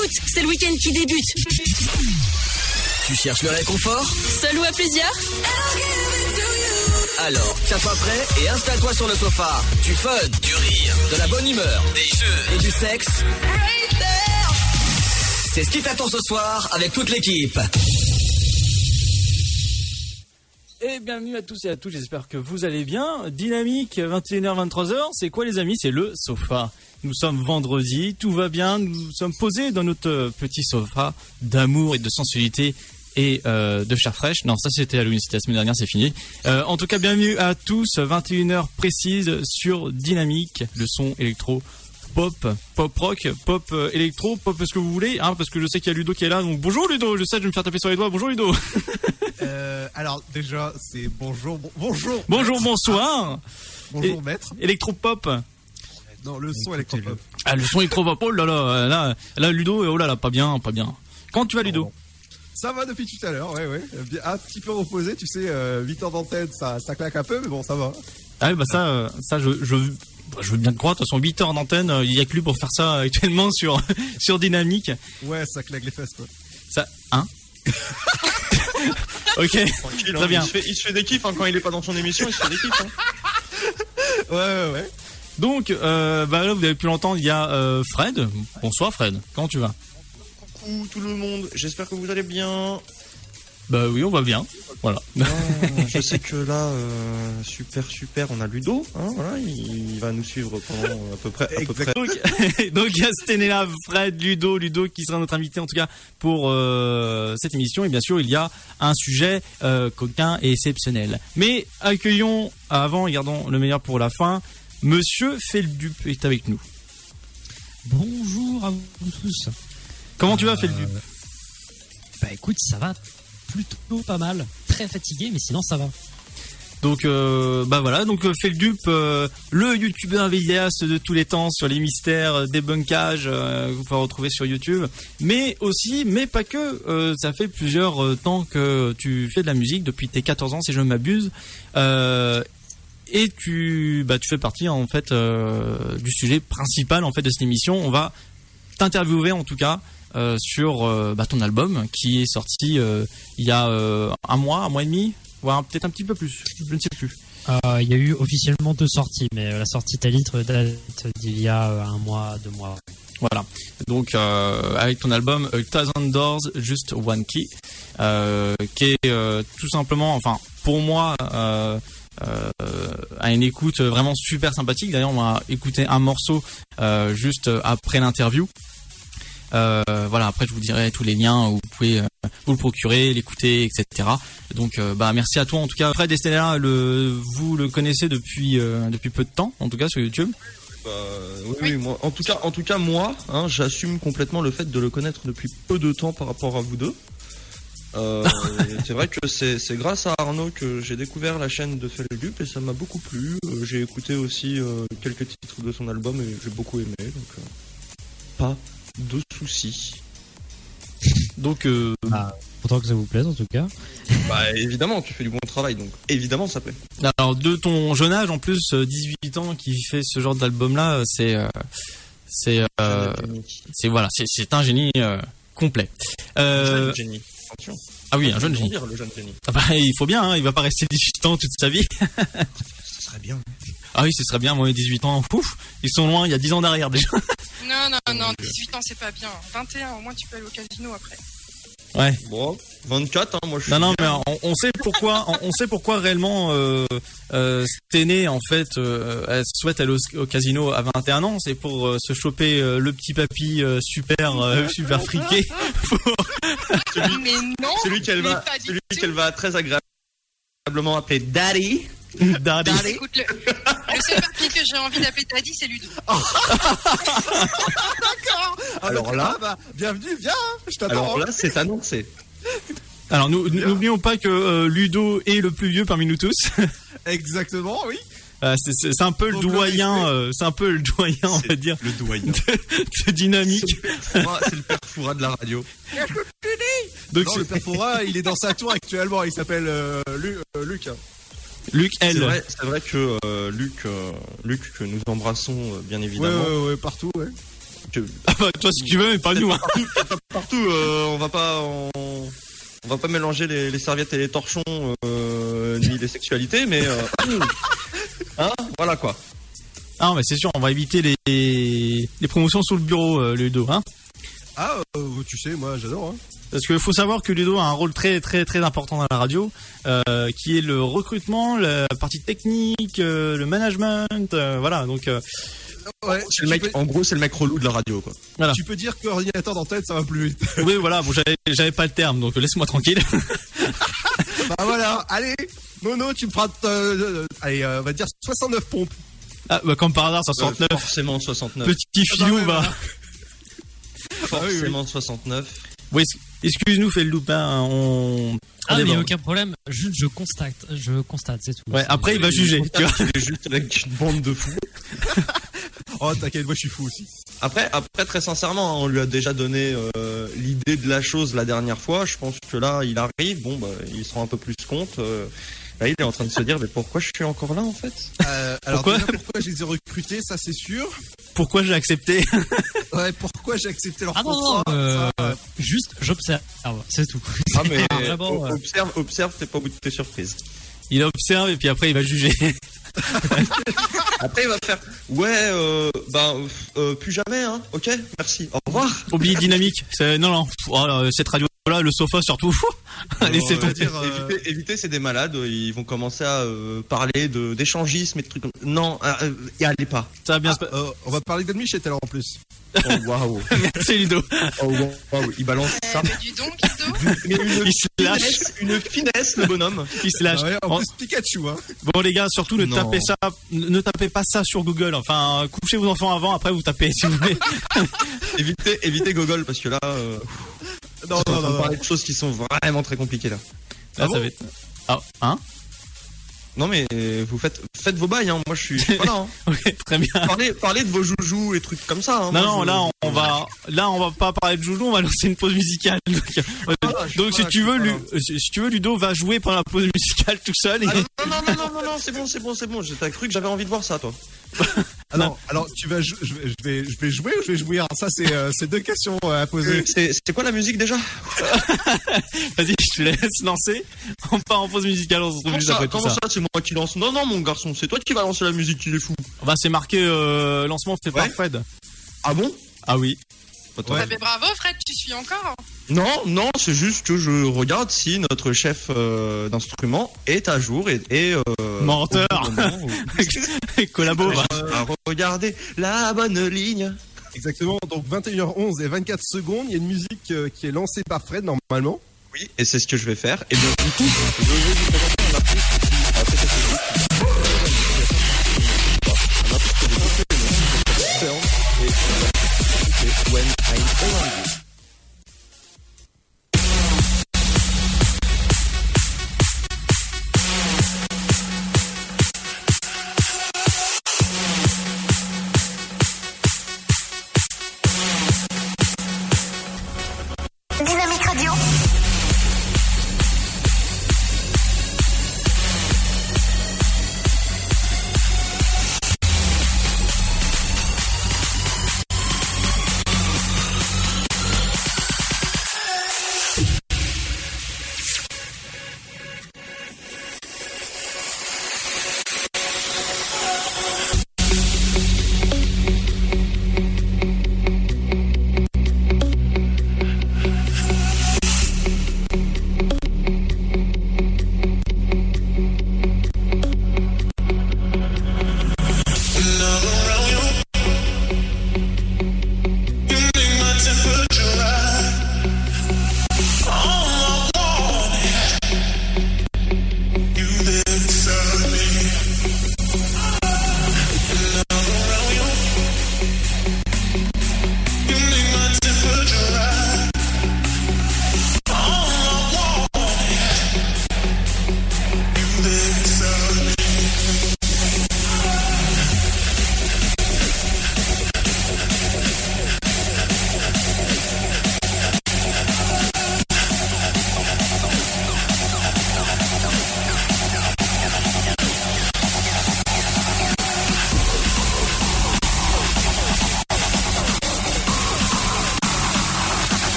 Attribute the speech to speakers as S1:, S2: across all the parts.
S1: écoute, c'est le week-end qui débute.
S2: Tu cherches le réconfort
S1: Seul ou à plusieurs
S2: Alors, tiens-toi prêt et installe-toi sur le sofa. Du fun, du rire, de la bonne humeur, des jeux et du sexe. C'est ce qui t'attend ce soir avec toute l'équipe.
S3: Et bienvenue à tous et à toutes, j'espère que vous allez bien. Dynamique, 21h, 23h, c'est quoi les amis? C'est le sofa. Nous sommes vendredi, tout va bien, nous sommes posés dans notre petit sofa d'amour et de sensualité et euh, de chair fraîche. Non, ça c'était Halloween, c'était la semaine dernière, c'est fini. Euh, en tout cas, bienvenue à tous, 21h précise sur Dynamique, le son électro pop, pop rock, pop euh, électro, pop ce que vous voulez, hein, parce que je sais qu'il y a Ludo qui est là, donc bonjour Ludo, je sais, je vais me faire taper sur les doigts, bonjour Ludo.
S4: Euh, alors déjà, c'est bonjour, bon- bonjour.
S3: bonjour,
S4: maître.
S3: bonsoir.
S4: Bonjour maître.
S3: Électropop.
S4: Non, le son électropop.
S3: Ah, le son électropop, oh là là, là, là, Ludo, oh là là, pas bien, pas bien. Quand tu vas Ludo
S4: Ça va depuis tout à l'heure, ouais, ouais. Un petit peu reposé, tu sais, euh, 8 heures d'antenne, ça, ça claque un peu, mais bon, ça va.
S3: Ah oui, bah ça, euh, ça je, je, bah, je veux bien te croire. De toute façon, 8 heures d'antenne, euh, il y a que lui pour faire ça actuellement sur sur Dynamique.
S4: Ouais, ça claque les fesses, quoi.
S3: Ça, hein Ok,
S5: Tranquille,
S3: Très
S5: hein,
S3: bien.
S5: Il se fait, il se fait des kiffs hein, quand il est pas dans son émission, il se fait des kiffs. Hein.
S4: Ouais, ouais, ouais.
S3: Donc euh, bah là vous avez pu l'entendre, il y a euh, Fred. Bonsoir Fred, comment tu vas?
S5: Coucou tout le monde, j'espère que vous allez bien.
S3: Bah oui, on va bien. Voilà.
S5: Ah, je sais que là, euh, super super, on a Ludo, hein, voilà, il, il va nous suivre pendant à peu près, à peu près.
S3: Donc, il y a Stenella, Fred, Ludo, Ludo qui sera notre invité en tout cas pour euh, cette émission. Et bien sûr, il y a un sujet euh, coquin et exceptionnel. Mais accueillons avant, et gardons le meilleur pour la fin. Monsieur Feldup est avec nous.
S6: Bonjour à vous tous.
S3: Comment tu vas,
S6: Euh,
S3: Feldup
S6: Bah écoute, ça va plutôt pas mal. Très fatigué, mais sinon ça va.
S3: Donc euh, bah voilà, donc euh, Feldup, euh, le youtubeur vidéaste de tous les temps sur les mystères, euh, débunkages, euh, que vous pouvez retrouver sur YouTube, mais aussi, mais pas que, euh, ça fait plusieurs euh, temps que tu fais de la musique, depuis tes 14 ans si je ne m'abuse, euh, et tu, bah, tu fais partie en fait euh, du sujet principal en fait de cette émission. On va t'interviewer en tout cas euh, sur euh, bah, ton album qui est sorti il y a un mois, un mois et demi, voire peut-être un petit peu plus, je ne sais plus.
S6: Il y a eu officiellement deux sorties, mais la sortie Talitre date d'il y a un mois, deux mois.
S3: Voilà. Donc euh, avec ton album A Thousand Doors, Just One Key, euh, qui est euh, tout simplement, enfin pour moi, euh, à une écoute vraiment super sympathique. D'ailleurs, on va écouter un morceau euh, juste après l'interview. Euh, voilà, après je vous dirai tous les liens où vous pouvez euh, vous le procurer, l'écouter, etc. Donc euh, bah merci à toi en tout cas. Fred Estella, le, vous le connaissez depuis euh, depuis peu de temps, en tout cas sur YouTube.
S5: Bah, oui, oui, moi, en tout cas, en tout cas, moi, hein, j'assume complètement le fait de le connaître depuis peu de temps par rapport à vous deux. Euh, c'est vrai que c'est c'est grâce à Arnaud que j'ai découvert la chaîne de Feldup et ça m'a beaucoup plu. Euh, j'ai écouté aussi euh, quelques titres de son album et j'ai beaucoup aimé. Donc, euh, pas de soucis.
S3: Donc euh,
S6: Autant que ça vous plaise en tout cas.
S5: Bah évidemment, tu fais du bon travail, donc évidemment ça plaît.
S3: Alors de ton jeune âge en plus, euh, 18 ans qui fait ce genre d'album là, c'est euh, c'est euh, c'est voilà, c'est c'est un génie euh, complet. Euh,
S5: Jeune génie. Attention.
S3: ah oui, un jeune génie.
S5: Dire, le jeune génie.
S3: Ah bah, il faut bien, hein, il va pas rester 18 ans toute sa vie.
S5: Ce serait bien.
S3: Ah oui, ce serait bien, moi 18 ans, ouf, ils sont loin, il y a 10 ans derrière déjà.
S7: Non, non, non, 18 ans, c'est pas bien. 21, au moins, tu peux aller au casino après.
S3: Ouais.
S5: Bon, 24, hein, moi je suis.
S3: Non non, mais on, on sait pourquoi, on, on sait pourquoi réellement euh, euh, Stené en fait, euh, elle souhaite aller au, au casino à 21 ans, c'est pour euh, se choper euh, le petit papy euh, super euh, super friqué.
S7: Mais non
S5: Celui qu'elle va, celui qu'elle va très agréablement appeler Daddy.
S3: Daddy.
S7: Écoute, le, le seul papier que j'ai envie d'appeler Daddy, c'est Ludo.
S4: Ah,
S5: Alors
S4: bah,
S5: là-
S4: ah, bah, bienvenue, viens, hein, je t'attends.
S5: Alors là, c'est annoncé.
S3: Alors nous n'oublions pas que euh, Ludo est le plus vieux parmi nous tous.
S4: Exactement, oui.
S3: Euh, c'est- un peu le
S4: Donc, le
S3: doyen, euh, c'est un peu le doyen, on va dire,
S5: Le doyen.
S3: de, de dynamique.
S5: C'est le père Foura de la radio.
S3: Donc
S4: non, le père Fora, il est dans sa tour actuellement, il s'appelle euh, Lu- euh, Luc.
S3: Luc
S5: C'est
S3: L.
S5: vrai, c'est vrai que euh, Luc, euh, Luc, que nous embrassons euh, bien
S4: Ouais,
S5: évidemment,
S4: ouais, ouais, partout, ouais.
S5: que-
S3: Ah bah, toi, si tu veux, mais pas nous. Hein.
S5: partout, euh, on va pas, on, on va pas mélanger les, les serviettes et les torchons, euh, ni les sexualités, mais euh, hein, voilà quoi.
S3: Ah, mais c'est sûr, on va éviter les, les promotions sous le bureau, euh, Ludo. Hein.
S4: Ah, euh, tu sais, moi j'adore. Hein.
S3: Parce qu'il faut savoir que Ludo a un rôle très très très important dans la radio, euh, qui est le recrutement, la partie technique, euh, le management, euh, voilà. Donc euh,
S4: Ouais,
S5: C'est le
S4: tu
S5: mec,
S4: peux-
S5: en gros, c'est le mec relou de la radio quoi.
S3: voilà.
S4: Tu peux dire que ordinateur d'antenne, ça va plus vite.
S3: Oui, voilà. Bon, j'avais pas le terme, donc laisse-moi tranquille.
S4: bah voilà, allez, Nono, tu me feras, euh, euh, allez, euh, on va dire 69 pompes.
S3: Ah, bah, comme par hasard, 69.
S5: Euh, forcément 69.
S3: Petit
S4: Ah bah
S3: filou.
S4: Ah oui, oui.
S5: Forcément 69.
S3: Oui, excuse-nous, fait le loupin. On.
S6: Ah, mais aucun problème. Juste, je constate. Je constate, c'est tout.
S3: Ouais, après il va juger. Tu vois.
S5: Juste avec une bande de fous.
S4: Oh, t'inquiète, moi je suis fou aussi.
S5: Après, après très sincèrement, hein, on lui a déjà donné euh, l'idée de la chose la dernière fois. Je pense que là, il arrive. Bon, bah, il se rend un peu plus compte. euh, là, il est en train de se dire, mais pourquoi je suis encore là en fait?
S4: Euh, alors
S3: Pourquoi?
S4: déjà, pourquoi je les ai recrutés, ça c'est sûr.
S3: Pourquoi j'ai accepté?
S4: Ouais, pourquoi j'ai accepté leur
S6: Ah
S4: contrat?
S6: non, euh,
S4: ça, euh,
S6: Juste, j'observe. C'est tout.
S5: Ah mais
S6: Ah, vraiment, ouais.
S5: observe, observe, t'es pas au bout de tes surprises.
S3: Il observe et puis après il va juger.
S5: Après, il va faire, ouais, euh, ben, euh, plus jamais, hein. Ok, merci, au revoir.
S3: Oubliez dynamique. C'est- Non, non. Oh, là, cette radio-là, le sofa surtout. Laissez
S4: dire, euh,
S5: Évitez, évitez, c'est des malades. Ils vont commencer à euh, parler de d'échangisme et de trucs comme. Non, euh, euh, y allez pas.
S3: Ça va bien
S4: euh, on va parler Michel alors en plus.
S5: Oh waouh.
S3: Merci Ludo.
S5: Oh waouh. Il balance ça.
S7: Eh, mais du donc.
S5: Mais une
S3: Il se lâche.
S5: finesse, une finesse, le bonhomme.
S3: Il se lâche.
S4: Ah ouais, en
S3: Bon,
S4: plus Pikachu, hein.
S3: bon, les gars, surtout ne
S5: Non.
S3: tapez ça, ne tapez pas ça sur Google. Enfin, couchez vos enfants avant, après vous tapez si vous voulez.
S5: Évitez, évitez Gogol parce que là, euh,
S4: Non,
S5: on
S4: non,
S5: va
S4: non, non.
S5: parler de choses qui sont vraiment très compliquées là.
S3: Là,
S4: Ah
S3: ça
S4: bon
S3: va être. Ah, hein
S5: Non mais vous faites, faites vos bails. Hein. Moi, je suis, je suis pas là. Hein.
S3: Très bien.
S5: Parlez, parlez de vos joujoux et trucs comme ça. Hein.
S3: Non,
S5: Moi,
S3: non,
S5: je-
S3: là, on va, là, on va pas parler de joujou, on va lancer une pause musicale. Donc, euh,
S5: là, suis
S3: donc, si
S5: là,
S3: tu veux, Lu- euh, si tu veux, Ludo va jouer pendant la pause musicale tout seul. Et...
S5: Ah, non, non, non, non, non, non, c'est bon, c'est bon, c'est bon. T'as cru que j'avais envie de voir ça, toi
S4: Non, alors tu vas, je vais, je vais, je vais jouer ou je vais jouir? Ça c'est, euh, c'est deux questions euh, à poser.
S5: C'est c'est quoi la musique déjà?
S3: Vas-y, je te laisse lancer. On part en pause musicale, on se retrouve juste
S5: ça,
S3: après tout
S5: comment
S3: ça.
S5: c'est moi qui lance? Non, non, mon garçon, c'est toi qui vas lancer la musique, il est fou.
S3: Bah, c'est marqué euh, lancement fait par
S5: Ouais.
S3: Fred.
S5: Ah bon?
S3: Ah oui.
S5: Attends.
S7: Ah, mais bravo, Fred, tu suis encore.
S5: Non, non, c'est juste que je regarde si notre chef euh, d'instrument est à jour et, et euh,
S3: Menteur.
S5: au bon moment, ou-
S3: Collabo. va.
S5: à regarder la bonne ligne.
S4: Exactement. Donc 21h11 et 24 secondes, il y a une musique euh, qui est lancée par Fred normalement.
S5: Oui, et c'est ce que je vais faire. Et bien, du coup, je vais vous présenter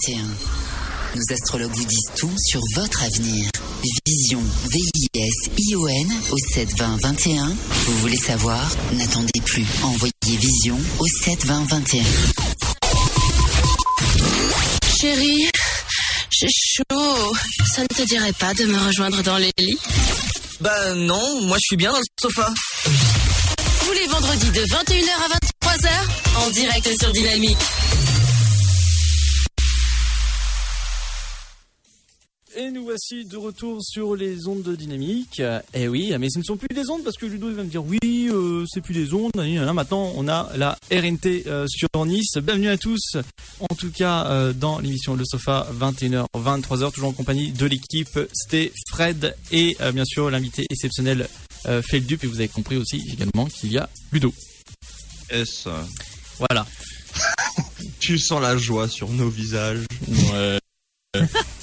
S8: 7 20 21. Nos astrologues vous disent tout sur votre avenir. Vision, V-I-S-I-O-N au 7 20 21. Vous voulez savoir? N'attendez plus. Envoyez Vision au 7 20 21.
S1: Chérie, j'ai chaud. Ça ne te dirait pas de me rejoindre dans les lits?
S2: Bah non, moi je suis bien dans le sofa.
S1: Tous les vendredis de 21h à 23h, en direct sur Dynamique.
S3: Et nous voici de retour sur les ondes de dynamique. Eh oui, mais ce ne sont plus des ondes parce que Ludo il va me dire oui, euh, c'est plus des ondes. Maintenant, on a la RNT euh, sur Nice. Bienvenue à tous. En tout cas, euh, dans l'émission Le Sofa, 21h, 23h, toujours en compagnie de l'équipe Sté, Fred et bien sûr l'invité exceptionnel euh, Feldup. Et vous avez compris aussi également qu'il y a Ludo.
S5: S.
S3: Voilà.
S5: Tu sens la joie sur nos visages?
S3: Ouais.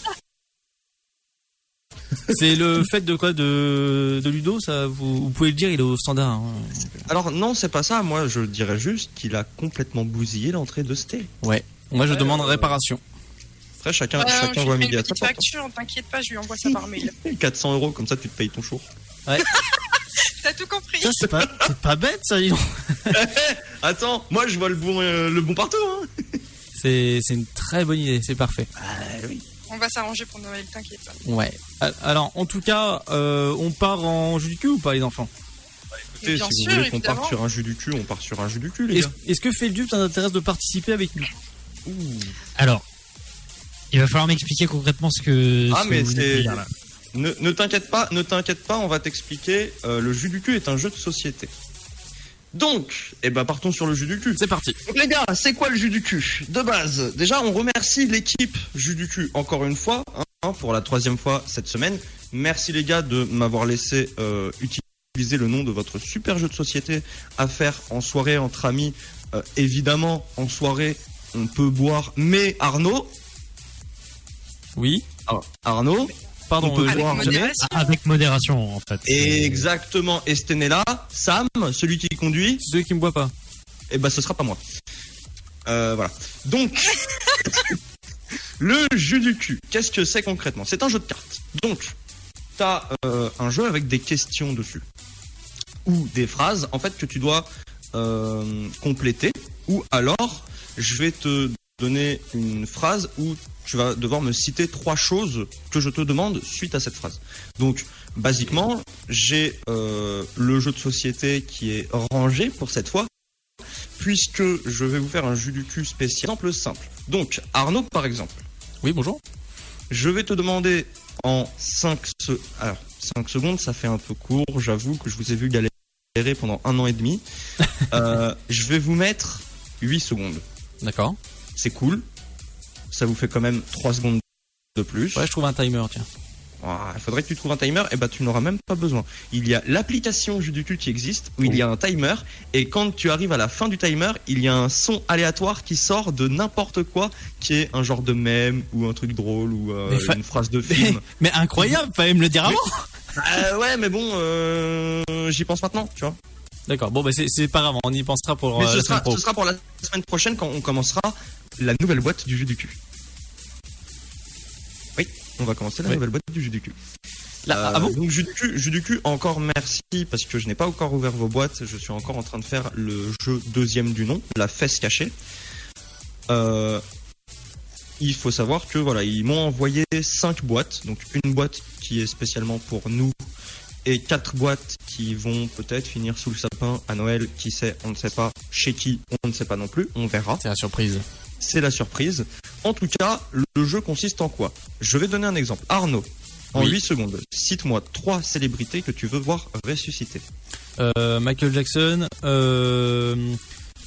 S3: C'est le fait de quoi de, de Ludo, ça vous, vous pouvez le dire, il est au standard. hein.
S5: Alors non, c'est pas ça. Moi, je dirais juste qu'il a complètement bousillé l'entrée de Sté.
S3: Ouais. Moi je
S5: Ouais,
S3: demande
S5: euh,
S3: réparation.
S5: Après, chacun,
S7: Euh,
S5: chacun
S7: je
S5: voit midi à sa porte.
S7: facture, t'inquiète pas, je lui envoie ça par mail.
S5: 400 euros, comme ça, tu te payes ton chour.
S7: T'as tout compris
S3: c'est pas, bête ça, donc.
S5: Attends, moi, je vois le bon, euh, le bon partout. Hein.
S3: C'est, c'est une très bonne idée, c'est parfait.
S7: On va s'arranger pour Noël, t'inquiète pas.
S3: Ouais. Al- Alors en tout cas, euh, on part en jeu du cul ou pas les enfants?
S5: Écoutez,
S7: bien
S5: si
S7: sûr,
S5: vous voulez qu'on parte sur un jus du cul, on part sur un jus du cul, les
S3: Est-ce,
S5: gars.
S3: est-ce que Feldup t'intéresse de participer avec nous?
S6: Alors, il va falloir m'expliquer concrètement ce que.
S5: Ah,
S6: ce que
S5: mais
S6: vous
S5: c'est-
S6: dire, là.
S5: Ne, ne t'inquiète pas, ne t'inquiète pas, on va t'expliquer. Euh, le jus du cul est un jeu de société. Donc, eh ben partons sur le jus du cul.
S3: C'est parti.
S5: Donc les gars, c'est quoi le jus du cul De base, déjà on remercie l'équipe jus du cul encore une fois, hein, pour la troisième fois cette semaine. Merci les gars de m'avoir laissé euh, utiliser le nom de votre super jeu de société à faire en soirée entre amis. Euh, évidemment, en soirée, on peut boire, mais Arnaud,
S3: Oui.
S5: ah, Arnaud,
S3: Pardon.
S5: On peut
S3: euh,
S7: Avec
S5: boire,
S7: modération.
S6: Avec modération, en fait.
S5: exactement, Estenella, Sam, celui qui conduit,
S3: Ceux qui me voient pas.
S5: eh ben ce sera pas moi. Euh, voilà. Donc, le jeu du cul, qu'est-ce que c'est concrètement? C'est un jeu de cartes. Donc, tu as un jeu avec des questions dessus. Ou des phrases, en fait, que tu dois euh, compléter. Ou alors, je vais te donner une phrase où tu vas devoir me citer trois choses que je te demande suite à cette phrase. Donc, basiquement, j'ai euh, le jeu de société qui est rangé pour cette fois puisque je vais vous faire un jus du cul spécial. Exemple simple. Donc, Arnaud, par exemple,
S3: Oui, bonjour.
S5: je vais te demander en 5, se- Alors, 5 secondes, ça fait un peu court, j'avoue que je vous ai vu galérer pendant un an et demi. Euh, je vais vous mettre 8 secondes.
S3: D'accord.
S5: C'est cool. Ça vous fait quand même 3 secondes de plus.
S3: Ouais, je trouve un timer, tiens.
S5: Ah, Il faudrait que tu trouves un timer, et bah tu n'auras même pas besoin. Il y a l'application jeu du cul qui existe, où il y a un timer, et quand tu arrives à la fin du timer, il y a un son aléatoire qui sort de n'importe quoi, qui est un genre de mème, ou un truc drôle, ou euh,
S3: Mais fa-
S5: une phrase de film.
S3: Mais incroyable, fallait me le dire avant.
S5: Euh, ouais, mais bon, euh, j'y pense maintenant, tu vois.
S3: D'accord, bon bah c'est pas grave, on y pensera pour
S5: Mais ce,
S3: la
S5: sera,
S3: semaine pro.
S5: ce sera pour la semaine prochaine quand on commencera la nouvelle boîte du jeu du cul. Oui, on va commencer la
S3: Oui.
S5: nouvelle boîte du jeu du cul.
S3: Là,
S5: Euh,
S3: ah bon
S5: Donc jeu du cul, jeu du cul, encore merci parce que je n'ai pas encore ouvert vos boîtes. Je suis encore en train de faire le jeu deuxième du nom, la fesse cachée. Euh, il faut savoir que voilà, ils m'ont envoyé cinq boîtes, donc une boîte qui est spécialement pour nous et quatre boîtes qui vont peut-être finir sous le sapin à Noël. Qui sait, on ne sait pas. Chez qui, on ne sait pas non plus. On verra.
S3: C'est la surprise.
S5: C'est la surprise. En tout cas, le jeu consiste en quoi? Je vais donner un exemple. Arnaud, en
S3: Oui.
S5: 8 secondes, cite-moi trois célébrités que tu veux voir ressusciter.
S3: Euh, Michael Jackson, euh,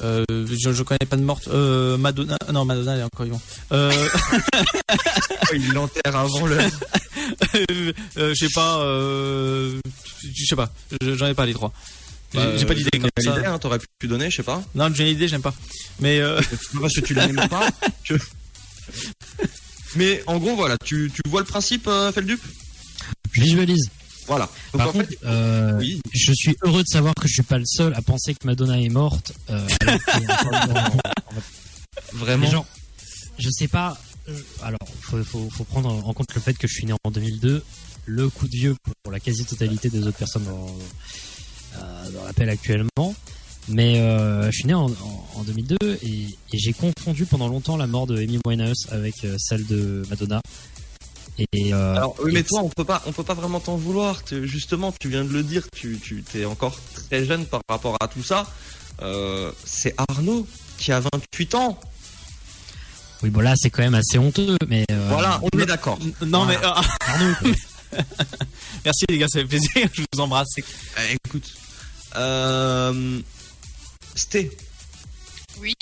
S3: euh, je, je connais pas de morte. Euh, Madonna, non Madonna elle est encore vivante. Euh,
S5: Il l'enterre avant le.
S3: euh, je sais pas, euh, je sais pas, Je- j'en ai pas les trois. J'ai
S5: Bah,
S3: j'ai pas d'idée comme ça.
S5: Idée, hein, T'aurais pu donner, je sais pas.
S3: Non, j'ai une idée, j'aime pas. Mais euh,
S5: parce que tu l'aimes pas. Mais en gros, voilà, tu, tu vois le principe, euh, Feldup?
S6: Je visualise.
S5: Voilà. Donc
S6: Par
S5: en
S6: contre,
S5: fait,
S6: euh,
S5: oui.
S6: je suis heureux de savoir que je suis pas le seul à penser que Madonna est morte. Euh, dans-
S5: Vraiment.
S6: Mais genre, je sais pas. euh, Alors, faut, faut, faut prendre en compte le fait que je suis né en 2002. Le coup de vieux pour la quasi-totalité des autres personnes dans, euh, dans l'appel actuellement. Mais euh, je suis né en, en, en 2002 et, et j'ai confondu pendant longtemps la mort de Amy Winehouse avec euh, celle de Madonna. Et euh,
S5: Alors oui,
S6: et
S5: mais toi, on peut pas, on peut pas vraiment t'en vouloir. Justement, tu viens de le dire, tu, tu es encore très jeune par rapport à tout ça. Euh, c'est Arnaud qui a 28 ans.
S6: oui, bon là c'est quand même assez honteux. Mais euh,
S5: voilà, on est d'accord.
S3: non mais
S6: Voilà.
S3: euh,
S6: Arnaud, quoi.
S3: merci les gars, ça fait plaisir. Je vous embrasse.
S5: Eh, écoute, euh, Sté,
S7: Oui.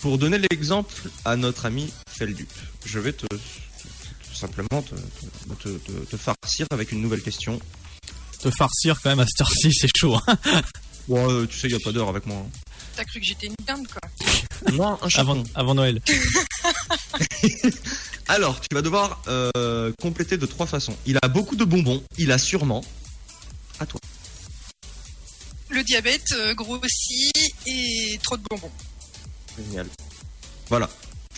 S5: pour donner l'exemple à notre ami Feldup, je vais te, tout simplement te, te, te- te- te farcir avec une nouvelle question.
S3: Te farcir quand même à cette heure-ci, c'est chaud. hein.
S5: Euh, tu sais, il y a pas d'heure avec moi. hein.
S7: T'as cru que j'étais une dinde, quoi.
S5: Non, un
S3: avant, avant Noël.
S5: Alors, tu vas devoir euh, compléter de trois façons. Il a beaucoup de bonbons, il a sûrement. À toi.
S7: Le diabète euh, grossit et trop de bonbons.
S5: Génial. Voilà.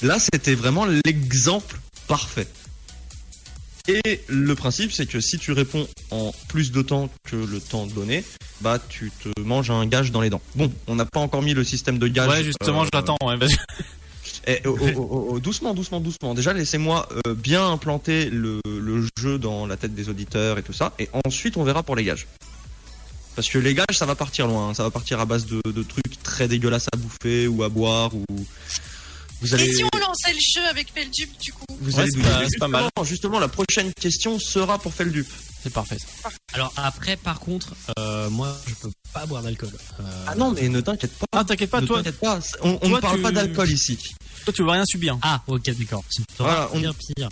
S5: Là, c'était vraiment l'exemple parfait. Et le principe, c'est que si tu réponds en plus de temps que le temps donné, bah tu te manges un gage dans les dents. Bon, on n'a pas encore mis le système de gage.
S3: Ouais, justement,
S5: euh,
S3: je l'attends. ouais, parce que-
S5: eh, oh, oh, oh, oh, doucement, doucement, doucement. Déjà, laissez-moi euh, bien implanter le, le jeu dans la tête des auditeurs et tout ça. Et ensuite, on verra pour les gages. Parce que les gages, ça va partir loin. hein. Ça va partir à base de, de trucs très dégueulasses à bouffer ou à boire ou. Vous allez.
S7: Et si on lançait le jeu avec Peldup, du coup
S5: Vous
S3: Ouais,
S5: allez
S3: c'est pas-
S5: dire,
S3: c'est pas mal.
S5: Justement, justement, la prochaine question sera pour Feldup.
S3: C'est parfait. ça.
S6: Alors après, par contre, euh, moi, je peux pas boire d'alcool. Euh,
S5: Ah non, mais ne t'inquiète pas.
S3: Ah, t'inquiète pas,
S5: ne
S3: toi,
S5: t'inquiète pas. On, on
S3: toi,
S5: ne parle
S3: tu-
S5: pas d'alcool ici.
S3: Toi, tu veux rien subir.
S6: Ah, ok, d'accord. Ce sera
S5: Voilà, on-
S6: bien pire.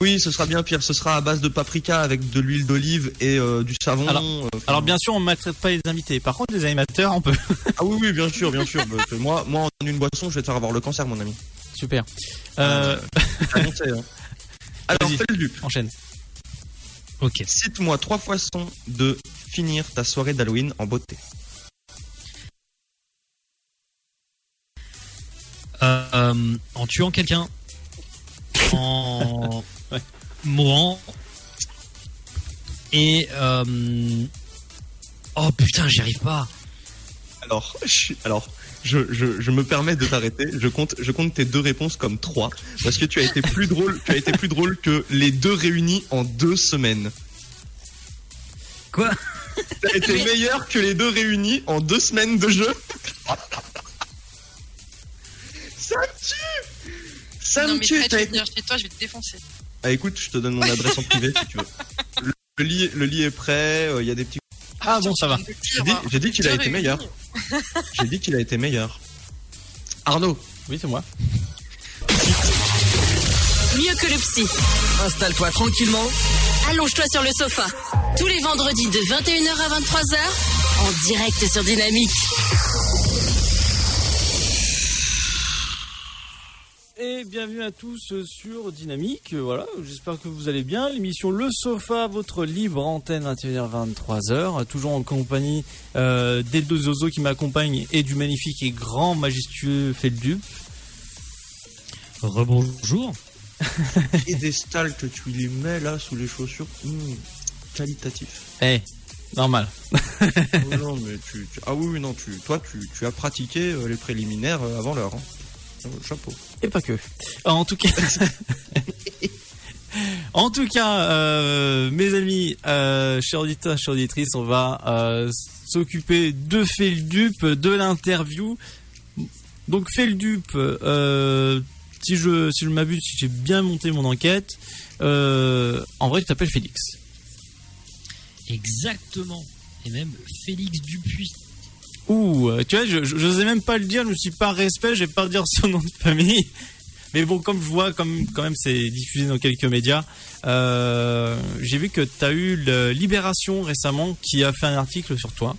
S5: Oui, ce sera bien pire. Ce sera à base de paprika avec de l'huile d'olive et euh, du savon.
S3: Alors-
S5: euh,
S3: Alors bien sûr, on ne maltraite pas les invités. Par contre, les animateurs, on peut.
S5: Ah oui, oui, bien sûr, bien sûr. Parce que moi, moi, en une boisson, je vais te faire avoir le cancer, mon ami.
S3: Super. Euh,
S5: Annoncé, hein. Alors,
S3: Vas-y.
S5: Feldup,
S3: enchaîne.
S6: Ok.
S5: cite-moi trois façons de finir ta soirée d'Halloween en beauté.
S6: En tuant quelqu'un, en
S3: Ouais.
S6: mourant, et euh... oh putain, j'y arrive pas.
S5: Alors, je, alors, je, je, je me permets de t'arrêter. Je compte, je compte tes deux réponses comme trois parce que tu as été plus drôle, tu as été plus drôle que les deux réunis en deux semaines.
S6: Quoi?
S5: T'as été meilleur que les deux réunis en deux semaines de jeu. Ça
S7: Non,
S5: me tue
S7: je vais
S5: été-
S7: venir chez toi, je vais te défoncer.
S5: Ah écoute, je te donne mon adresse en privé si tu veux. Le, le lit, le lit est prêt, euh, il y a des petits...
S3: Ah bon, ça va.
S5: J'ai dit, j'ai dit qu'il a été meilleur. J'ai dit qu'il a été meilleur. Arnaud,
S3: Oui, c'est moi.
S1: Mieux que le psy.
S2: Installe-toi tranquillement
S1: allonge-toi sur le sofa. Tous les vendredis de 21h à 23h, en direct sur Dynamique.
S3: Et bienvenue à tous sur Dynamique. Voilà, j'espère que vous allez bien. L'émission Le Sofa, votre libre antenne 21h-23h. Toujours en compagnie euh, des deux zozos qui m'accompagnent et du magnifique et grand majestueux Feldup.
S6: Rebonjour.
S5: Et des stalles que tu lui mets là sous les chaussures, hmm, qualitatif.
S3: Eh, normal.
S5: Oh non, mais tu, tu- ah oui, oui, non, tu, toi, tu, tu as pratiqué euh, les préliminaires euh, avant l'heure. hein. Chapeau.
S3: Et pas que. En tout cas. En tout cas, euh, mes amis, euh, chers auditeurs, chères auditrices, on va euh, s'occuper de Feldup, de l'interview. Donc Feldup, euh, si je si je m'abuse, si j'ai bien monté mon enquête, euh, en vrai tu t'appelles Félix.
S6: Exactement. Et même Félix Dupuis.
S3: Ouh, euh, tu vois, je j'osais même pas le dire, je me suis pas respect, je vais pas dire son nom de famille. Mais bon, comme je vois, comme quand même c'est diffusé dans quelques médias, euh, j'ai vu que tu as eu le Libération récemment qui a fait un article sur toi.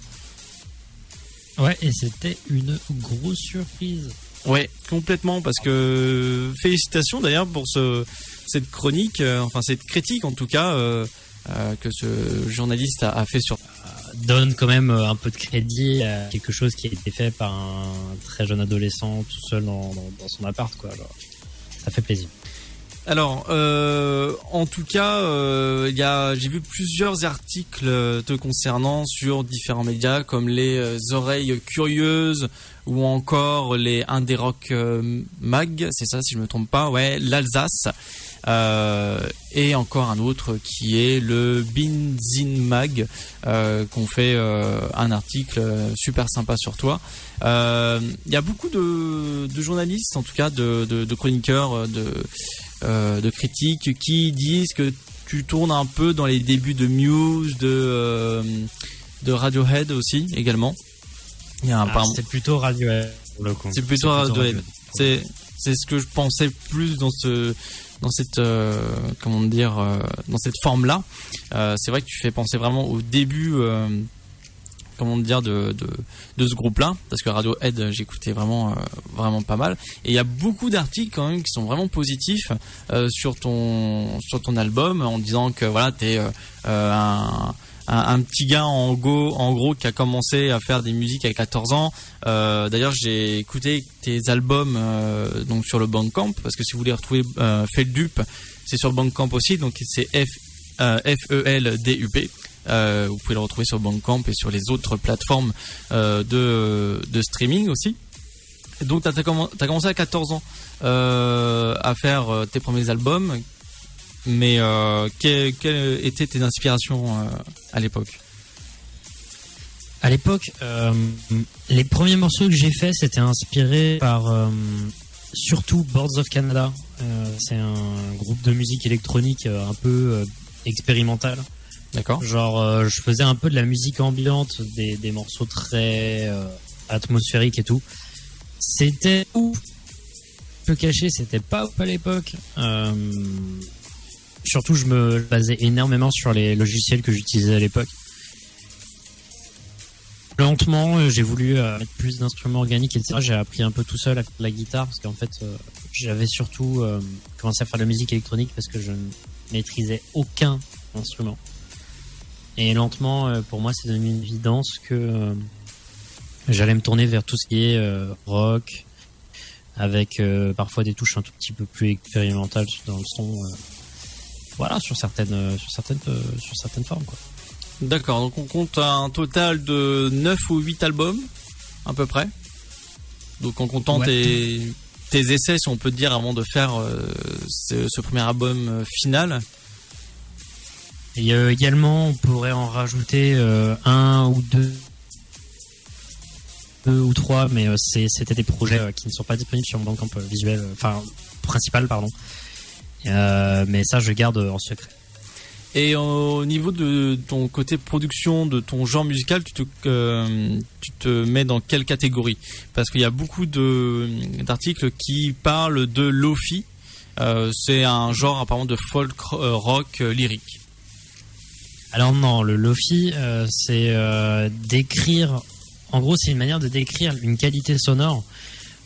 S6: Ouais, et c'était une grosse surprise.
S3: Ouais, complètement, parce que félicitations d'ailleurs pour ce, cette chronique, euh, enfin cette critique en tout cas, euh, que ce journaliste a, a fait sur
S6: Donne quand même euh, un peu de crédit à quelque chose qui a été fait par un très jeune adolescent tout seul dans, dans- dans son appart, quoi. Alors, ça fait plaisir.
S3: Alors, euh, en tout cas, euh, il y a, j'ai vu plusieurs articles euh, te concernant sur différents médias comme les euh, Oreilles Curieuses ou encore les Indé Rock euh, Mag, c'est ça si je me trompe pas, ouais, l'Alsace. Euh, et encore un autre qui est le Binzin Mag, euh, qu'on fait euh, un article euh, super sympa sur toi. Il y a beaucoup de, de journalistes, en tout cas de, de, de chroniqueurs, de, critiques qui disent que tu tournes un peu dans les débuts de Muse, de, de Radiohead aussi également.
S6: Ah, plutôt Radiohead pour le coup.
S3: C'est plutôt Radiohead. C'est c'est ce que je pensais plus dans ce dans cette euh, comment dire euh, dans cette forme là. c'est vrai que tu fais penser vraiment au début euh, comment dire de, ce groupe là parce que Radiohead j'écoutais vraiment euh, vraiment pas mal et il y a beaucoup d'articles quand même qui sont vraiment positifs euh, sur ton ton album en disant que voilà t'es euh, euh, un un, petit gars en gros qui a commencé à faire des musiques à 14 ans. Euh, D'ailleurs, j'ai écouté tes albums euh, donc sur le Bandcamp parce que si vous voulez retrouver euh, Feldup, c'est sur le Bandcamp aussi. Donc c'est F euh, F E L D U P. Vous pouvez le retrouver sur Bandcamp et sur les autres plateformes de, de streaming aussi. Donc, tu as, commencé à 14 ans à faire tes premiers albums. Mais euh, que- quelles étaient tes inspirations euh, à l'époque?
S6: À l'époque, euh, les premiers morceaux que j'ai faits, c'était inspiré par surtout Boards of Canada. C'est un groupe de musique électronique un peu euh, expérimental.
S3: D'accord
S6: Genre, je faisais un peu de la musique ambiante, des, des morceaux très atmosphériques et tout. C'était ouf. Peu caché, c'était pas ouf à l'époque. Euh, surtout, je me basais énormément sur les logiciels que j'utilisais à l'époque. Lentement, euh, j'ai voulu euh, mettre plus d'instruments organiques, etc. J'ai appris un peu tout seul à faire de la guitare parce qu'en fait, euh, j'avais surtout commencé à faire de la musique électronique parce que je ne maîtrisais aucun instrument. Et lentement, pour moi, c'est devenu une évidence que j'allais me tourner vers tout ce qui est rock, avec parfois des touches un tout petit peu plus expérimentales dans le son. Voilà, sur certaines, euh, sur certaines, euh, sur certaines formes, quoi.
S3: D'accord, donc on compte un total de 9 ou 8 albums, à peu près. Donc en comptant
S6: Ouais.
S3: tes, tes essais, si on peut dire, avant de faire euh, ce, ce premier album final.
S6: Et euh, également, on pourrait en rajouter euh, un ou deux, deux ou trois, mais c'était des projets qui ne sont pas disponibles sur mon Bandcamp visuel, enfin principal, pardon. Euh, mais ça, je garde en secret.
S3: Et au niveau de ton côté production, de ton genre musical, tu te, euh, tu te mets dans quelle catégorie? Parce qu'il y a beaucoup d'articles qui parlent de lofi. Euh, c'est un genre apparemment de folk euh, rock lyrique.
S6: Alors non, le lofi, euh, c'est d'écrire. En gros, c'est une manière de décrire une qualité sonore.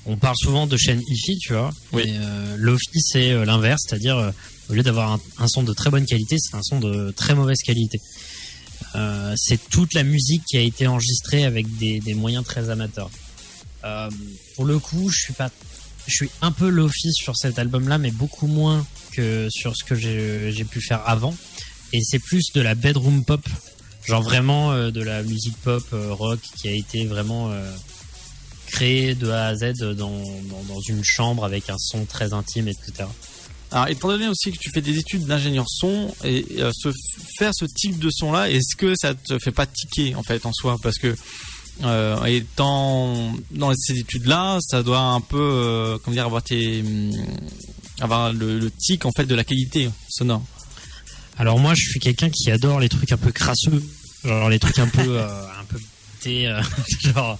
S6: On parle souvent de chaîne hi-fi, tu vois.
S3: Oui.
S6: Mais, euh, lofi, c'est euh, l'inverse, c'est-à-dire euh, au lieu d'avoir un, un son de très bonne qualité, c'est un son de très mauvaise qualité. C'est toute la musique qui a été enregistrée avec des, des moyens très amateurs. Pour le coup, je suis pas, je suis un peu lofi sur cet album-là, mais beaucoup moins que sur ce que j'ai pu faire avant. Et c'est plus de la bedroom pop, genre vraiment de la musique pop rock qui a été vraiment créée de A à Z dans, dans, dans une chambre avec un son très intime, etc.
S3: Alors, étant donné aussi que tu fais des études d'ingénieur son et euh, se faire ce type de son là, est-ce que ça te fait pas tiquer en fait en soi? Parce que euh, étant dans ces études là, ça doit un peu, euh, comment dire, avoir tes, hum, avoir le, le tic en fait de la qualité sonore.
S6: Alors moi, je suis quelqu'un qui adore les trucs un peu crasseux, genre les trucs un peu, euh, un peu, euh, genre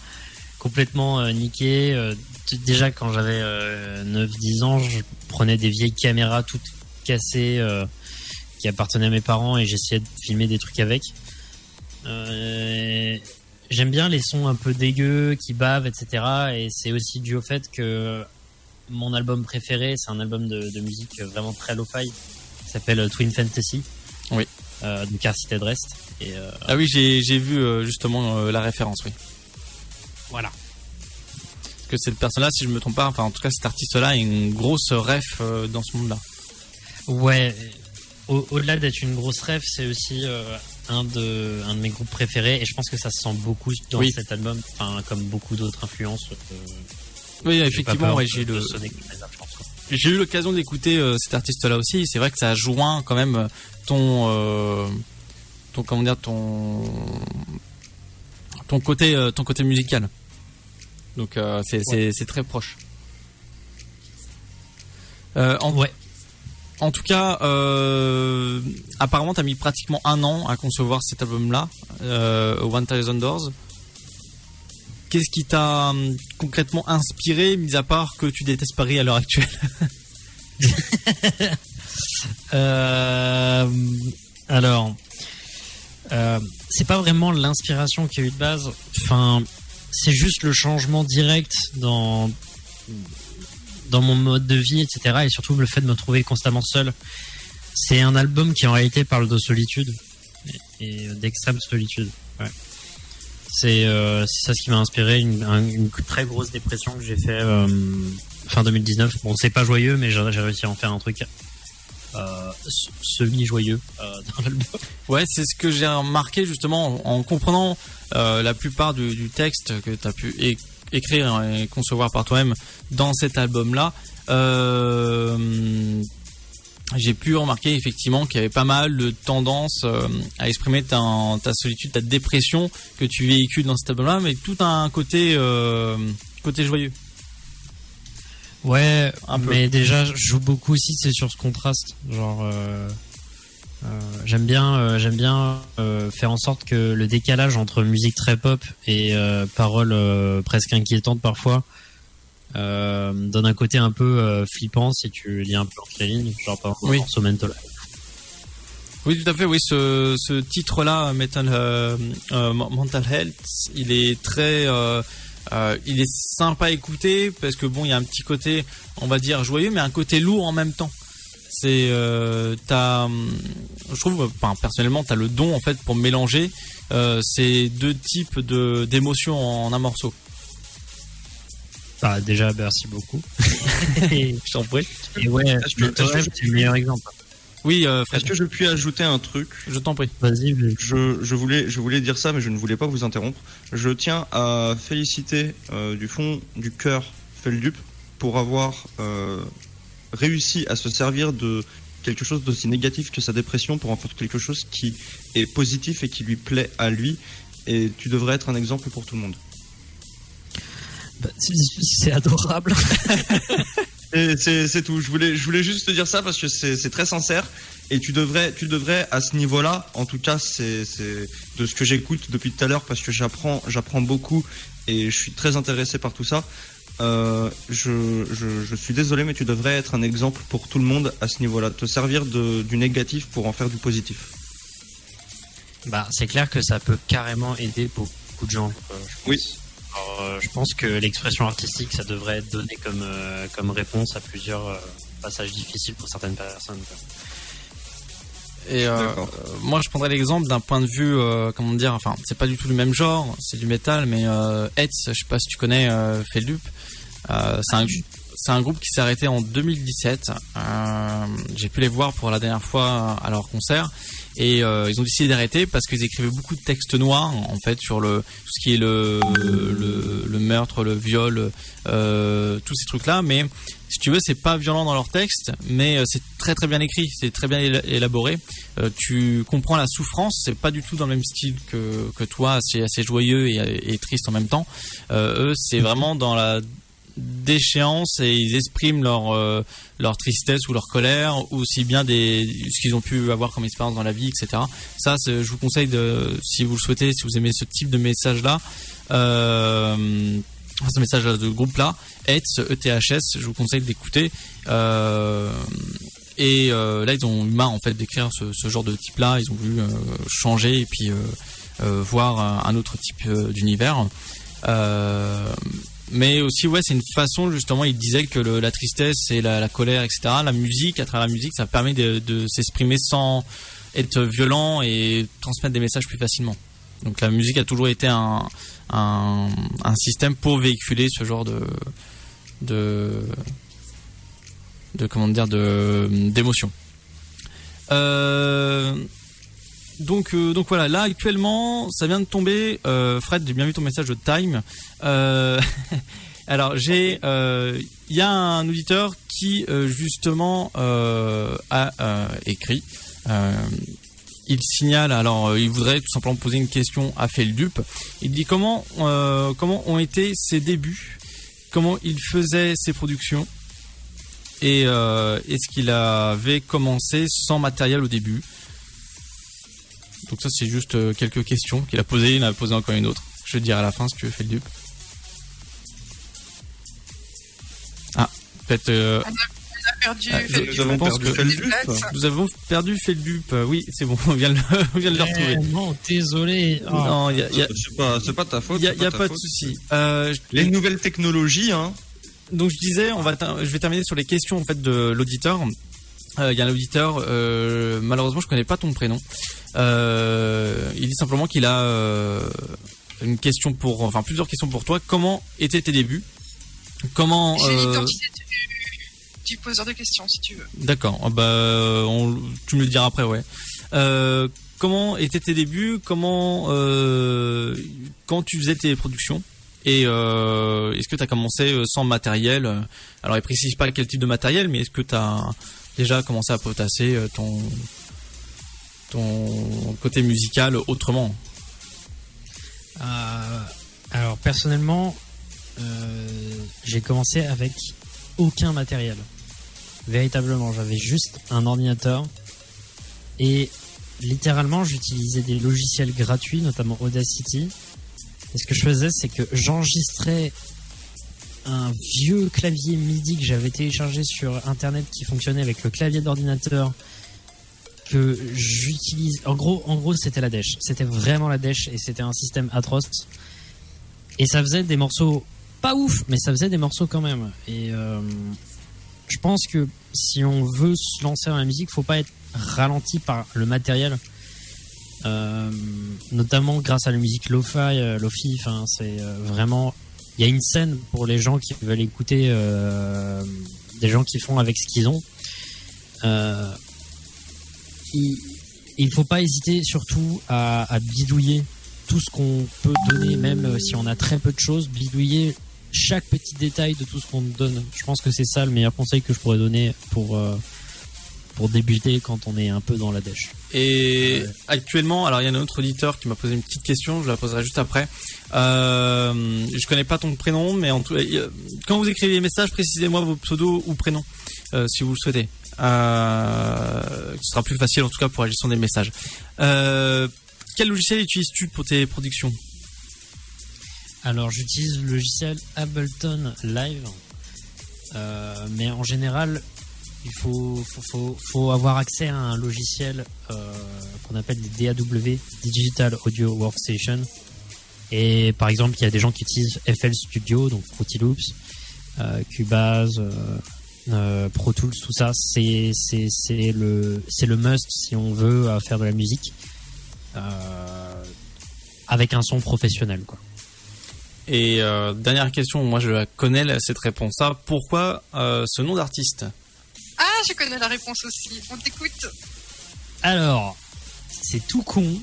S6: complètement euh, niqués. euh, déjà quand j'avais euh, 9-10 ans, je prenais des vieilles caméras toutes cassées euh, qui appartenaient à mes parents et j'essayais de filmer des trucs avec. Euh, J'aime bien les sons un peu dégueux qui bavent, etc. Et c'est aussi dû au fait que mon album préféré, c'est un album de, de musique vraiment très lo-fi qui s'appelle euh, Twin Fantasy.
S3: Oui.
S6: Euh, de Car City Rest. Et euh,
S3: Ah oui, j'ai vu euh, justement euh, la référence, oui.
S6: Voilà.
S3: Parce que cette personne-là, si je me trompe pas, enfin en tout cas cet artiste-là a une grosse ref euh, dans ce monde-là?
S6: Ouais. Au- Au-delà d'être une grosse rêve, c'est aussi euh, un de un de mes groupes préférés et je pense que ça se sent beaucoup dans
S3: Oui.
S6: cet album, enfin comme beaucoup d'autres influences. euh,
S3: Oui, effectivement, ouais, j'ai le, eu l'occasion d'écouter euh, cet artiste-là aussi. C'est vrai que ça joint quand même ton, euh, ton comment dire, ton, ton côté, euh, ton côté musical. Donc euh, c'est très proche. Euh, en,
S6: Ouais.
S3: en tout cas, euh, apparemment, t'as mis pratiquement un an à concevoir cet album-là, euh, One Thousand Doors. Qu'est-ce qui t'a hum, concrètement inspiré, mis à part que tu détestes Paris à l'heure actuelle?
S6: Alors, c'est pas vraiment l'inspiration qui a eu de base. Enfin, c'est juste le changement direct dans dans mon mode de vie, etc. Et surtout le fait de me trouver constamment seul. C'est un album qui en réalité parle de solitude et, d'extrême solitude. Euh, c'est ça ce qui m'a inspiré une, un- une très grosse dépression que j'ai fait euh, fin 2019. Bon, c'est pas joyeux, mais j'ai réussi à en faire un truc euh, semi joyeux euh, dans l'album.
S3: Ouais, c'est ce que j'ai remarqué justement en, en comprenant euh, la plupart du, texte que tu as pu écrire et concevoir par toi-même dans cet album-là. J'ai pu remarquer effectivement qu'il y avait pas mal de tendances à exprimer ta, solitude, ta dépression que tu véhicules dans cet album-là, mais tout un côté, côté joyeux.
S6: Ouais,
S3: Un peu.
S6: mais déjà, je joue beaucoup aussi, c'est sur ce contraste. Genre, euh, euh, j'aime bien, euh, j'aime bien euh, faire en sorte que le décalage entre musique très pop et euh, paroles euh, presque inquiétantes parfois euh, donne un côté un peu euh, flippant si tu lis un peu entre les lignes, genre par exemple
S3: Oui.
S6: morceau Mental.
S3: Oui, tout à fait. Oui, ce, ce titre-là, Mental, Mental Health, il est très, euh, il est sympa à écouter parce que bon, il y a un petit côté, on va dire joyeux, mais un côté lourd en même temps. C'est, euh, t'as, hum, je trouve, enfin, personnellement, t'as le don en fait pour mélanger euh, ces deux types de d'émotions en un morceau.
S6: Bah, déjà, merci beaucoup.
S3: Je t'en prie.
S6: et ouais,
S5: que
S6: Health, c'est le meilleur exemple.
S3: Oui, euh,
S5: Est-ce que je puis ajouter un truc?
S3: Je t'en prie.
S6: Vas-y,
S5: je, je voulais, je voulais dire ça, mais je ne voulais pas vous interrompre. Je tiens à féliciter euh, du fond du cœur Feldup pour avoir euh, réussi à se servir de quelque chose d'aussi négatif que sa dépression pour en faire quelque chose qui est positif et qui lui plaît à lui. Et tu devrais être un exemple pour tout le monde.
S6: bah, c'est adorable.
S5: C'est tout. Je voulais, je voulais juste te dire ça parce que c'est très sincère. Et tu devrais, tu devrais à ce niveau-là, en tout cas, c'est c'est de ce que j'écoute depuis tout à l'heure parce que j'apprends, j'apprends beaucoup et je suis très intéressé par tout ça. Euh, je, je, je suis désolé, mais tu devrais être un exemple pour tout le monde à ce niveau-là. Te servir de, du négatif pour en faire du positif.
S6: Bah, c'est clair que ça peut carrément aider beaucoup de gens. euh, je pense.
S5: Oui.
S6: Alors, euh, je pense que l'expression artistique, ça devrait être donné comme, euh, comme réponse à plusieurs euh, passages difficiles pour certaines personnes. quoi.
S3: Et euh, moi, je prendrais l'exemple d'un point de vue, euh, comment dire, enfin, c'est pas du tout le même genre, c'est du métal, mais euh, Hetz, je sais pas si tu connais euh, Feldup, euh, c'est un, c'est un groupe qui s'est arrêté en 2017. Euh, J'ai pu les voir pour la dernière fois à leur concert. Et euh, ils ont décidé d'arrêter parce qu'ils écrivaient beaucoup de textes noirs en fait sur le tout ce qui est le le, le meurtre, le viol, euh, tous ces trucs là. Mais si tu veux, c'est pas violent dans leurs textes, mais euh, c'est très très bien écrit, c'est très bien éla- élaboré. Euh, tu comprends la souffrance, c'est pas du tout dans le même style que que toi, c'est assez joyeux et, et triste en même temps. Euh, eux, c'est vraiment dans la déchéance et ils expriment leur euh, leur tristesse ou leur colère aussi bien des ce qu'ils ont pu avoir comme expérience dans la vie etc ça je vous conseille de si vous le souhaitez si vous aimez ce type de message là euh, ce message de groupe là ETHS je vous conseille d'écouter euh, et là ils ont eu marre en fait d'écrire ce, genre de type là ils ont voulu changer et puis voir un, autre type d'univers mais aussi ouais c'est une façon justement il disait que la tristesse et la, colère etc la musique à travers la musique ça permet de, s'exprimer sans être violent et transmettre des messages plus facilement. Donc la musique a toujours été un, un, un système pour véhiculer ce genre de de de comment dire de d'émotion. Euh, donc, euh, donc voilà, là actuellement, ça vient de tomber. Euh, Fred, j'ai bien vu ton message de Time. Euh, alors, j'ai, il y a un auditeur qui justement a écrit. il signale, alors il voudrait tout simplement poser une question à Feldup. Il dit comment comment ont été ses débuts, comment il faisait ses productions? Et est-ce qu'il avait commencé sans matériel au début? Donc ça c'est juste euh, quelques questions qu'il a posées, il en a posé encore une autre. Je vais te dire à la fin si tu veux faire le dupe. Ah, peut-être euh,
S7: On a perdu.
S3: Ah,
S7: fait
S3: je- pense
S5: perdu
S3: que-
S5: Feldup.
S3: nous avons perdu Feldup. Oui, c'est bon, on vient de le, on vient de le retrouver.
S6: Eh, non, désolé. Ah.
S3: Non, il y a, y a-
S5: C'est pas, c'est pas ta faute.
S3: y a-
S5: c'est
S3: y a pas de souci. Euh, je-
S5: Les nouvelles technologies, hein.
S3: donc je disais, on va, je vais terminer sur les questions en fait de l'auditeur. Euh, Il y a un auditeur, euh, malheureusement je connais pas ton prénom. Euh, il dit simplement qu'il a euh, une question pour, enfin plusieurs questions pour toi. Comment étaient tes débuts? Comment
S7: J'ai
S3: euh,
S7: l'identité du, du poseur de questions, si tu veux.
S3: D'accord. Ah Bah, on- tu me le diras après, ouais. Euh, comment étaient tes débuts? Comment euh, quand tu faisais tes productions? Et euh, est-ce que tu as commencé euh, sans matériel? Alors, il précise pas quel type de matériel, mais est-ce que tu as déjà commencé à potasser euh, ton ton côté musical autrement
S6: Euh, alors personnellement, euh, j'ai commencé avec aucun matériel. Véritablement, j'avais juste un ordinateur et littéralement j'utilisais des logiciels gratuits, notamment Audacity. Et ce que je faisais, c'est que j'enregistrais un vieux clavier MIDI que j'avais téléchargé sur internet qui fonctionnait avec le clavier d'ordinateur que j'utilise. En gros, en gros, c'était la dèche. C'était vraiment la dèche et c'était un système atroce. Et ça faisait des morceaux pas ouf, mais ça faisait des morceaux quand même. Et euh, je pense que si on veut se lancer dans la musique, faut pas être ralenti par le matériel. Euh, notamment grâce à la musique lo-fi, euh, lo-fi. Enfin, c'est vraiment. Il y a une scène pour les gens qui veulent écouter des gens qui font avec ce qu'ils ont. Il, il faut pas hésiter surtout à, bidouiller tout ce qu'on peut donner, même euh, si on a très peu de choses, bidouiller chaque petit détail de tout ce qu'on donne. Je pense que c'est ça le meilleur conseil que je pourrais donner pour, euh, pour débuter quand on est un peu dans la dèche.
S3: Et actuellement, alors il y a un autre auditeur qui m'a posé une petite question, je la poserai juste après. Euh, je connais pas ton prénom, mais euh, quand vous écrivez les messages, précisez-moi vos pseudos ou prénoms, si vous le souhaitez. Euh, ce sera plus facile en tout cas pour la gestion des messages. Euh, quel logiciel utilises-tu pour tes productions?
S6: Alors j'utilise le logiciel Ableton Live, Euh, mais en général, il faut, avoir accès à un logiciel euh, qu'on appelle DAW, Digital Audio Workstation. Et par exemple, il y a des gens qui utilisent FL Studio, donc Fruity Loops, euh, Cubase, euh, Pro Tools, tout ça. C'est c'est c'est le c'est le must si on veut euh, faire de la musique euh, avec un son professionnel, quoi.
S3: Et euh, dernière question, moi je connais cette réponse-là. Pourquoi euh, ce nom d'artiste?
S7: Ah, je connais la réponse aussi. On t'écoute.
S6: Alors, c'est tout con.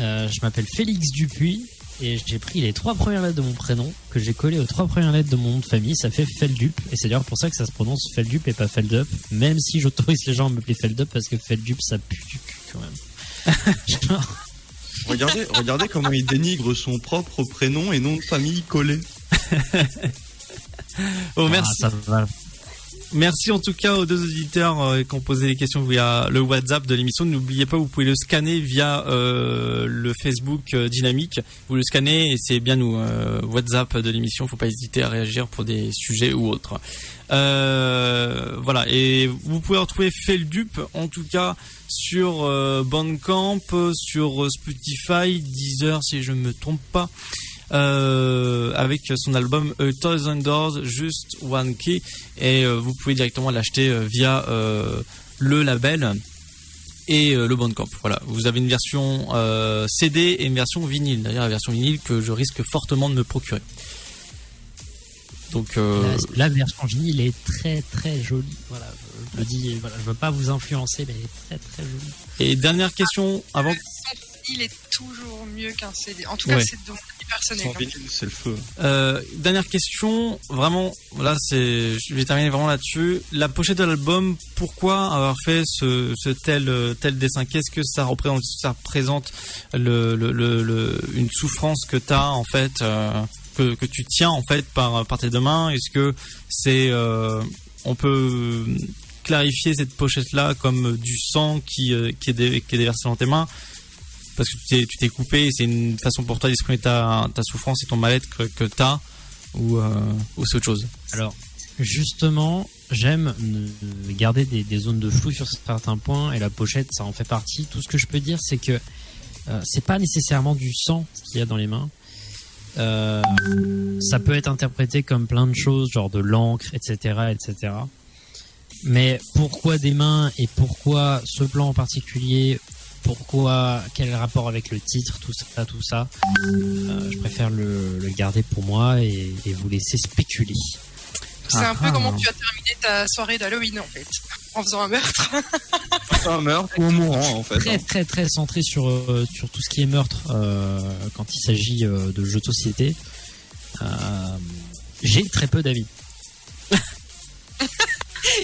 S6: Euh, je m'appelle Félix Dupuis et j'ai pris les trois premières lettres de mon prénom que j'ai collé aux trois premières lettres de mon nom de famille. Ça fait Feldup et c'est d'ailleurs pour ça que ça se prononce Feldup et pas Feldup. Même si j'autorise les gens à m'appeler Feldup parce que Feldup ça pue du cul quand même.
S5: Regardez, regardez comment il dénigre son propre prénom et nom de famille collé.
S3: Oh,
S6: ah,
S3: merci.
S6: ça va.
S3: Merci en tout cas aux deux auditeurs euh, qui ont posé des questions via le WhatsApp de l'émission. N'oubliez pas, vous pouvez le scanner via euh, le Facebook euh, Dynamique. Vous le scannez et c'est bien nous, WhatsApp de l'émission. Faut pas hésiter à réagir pour des sujets ou autres. Voilà. Et vous pouvez retrouver Feldup en tout cas sur Bandcamp, sur Spotify, Deezer si je me trompe pas. Euh, avec son album A Thousand Doors, Just One Key, et euh, vous pouvez directement l'acheter euh, via euh, le label et euh, le Bandcamp. Voilà, vous avez une version euh, CD et une version vinyle. D'ailleurs, la version vinyle que je risque fortement de me procurer. Donc, euh,
S6: La, la version vinyle est très très jolie. Voilà, je, le dis. Voilà, je veux pas vous influencer, mais elle est très très jolie.
S3: et dernière question avant.
S7: Le son vinyle est toujours mieux qu'un CD. En tout cas,
S3: Ouais.
S7: c'est de mon avis personnel. Hein.
S5: c'est le feu.
S3: Euh, dernière question, vraiment, là c'est, je vais terminer vraiment là-dessus. La pochette de l'album, pourquoi avoir fait ce, ce tel tel dessin? Qu'est-ce que ça représente Ça représente le, le, le, le- une souffrance que tu as en fait, euh, que, que tu tiens en fait par par tes deux mains? Est-ce que c'est, euh, on peut clarifier cette pochette là comme du sang qui euh, qui est, dé- qui est déversé dans tes mains? Parce que tu t'es, tu coupé, c'est une façon pour toi d'exprimer ta, souffrance et ton mal-être que, t'as, ou, euh, ou c'est autre chose
S6: Alors, justement, j'aime garder des, zones de flou sur certains points et la pochette, ça en fait partie. Tout ce que je peux dire, c'est que euh, c'est pas nécessairement du sang qu'il y a dans les mains. Euh, ça peut être interprété comme plein de choses, genre de l'encre, etc., etc. Mais pourquoi des mains et pourquoi ce plan en particulier Pourquoi Quel est le rapport avec le titre Tout ça, tout ça. Euh, je préfère le, le garder pour moi et, et vous laisser spéculer.
S7: C'est un
S3: Ah,
S7: peu
S3: ah.
S7: comment tu as terminé ta soirée d'Halloween en fait, en faisant un meurtre.
S5: Un meurtre ou un mourant, en fait.
S6: Très
S5: hein.
S6: très très centré sur euh, sur tout ce qui est meurtre euh, quand il s'agit euh, de jeux de société. Euh, J'ai très peu d'avis.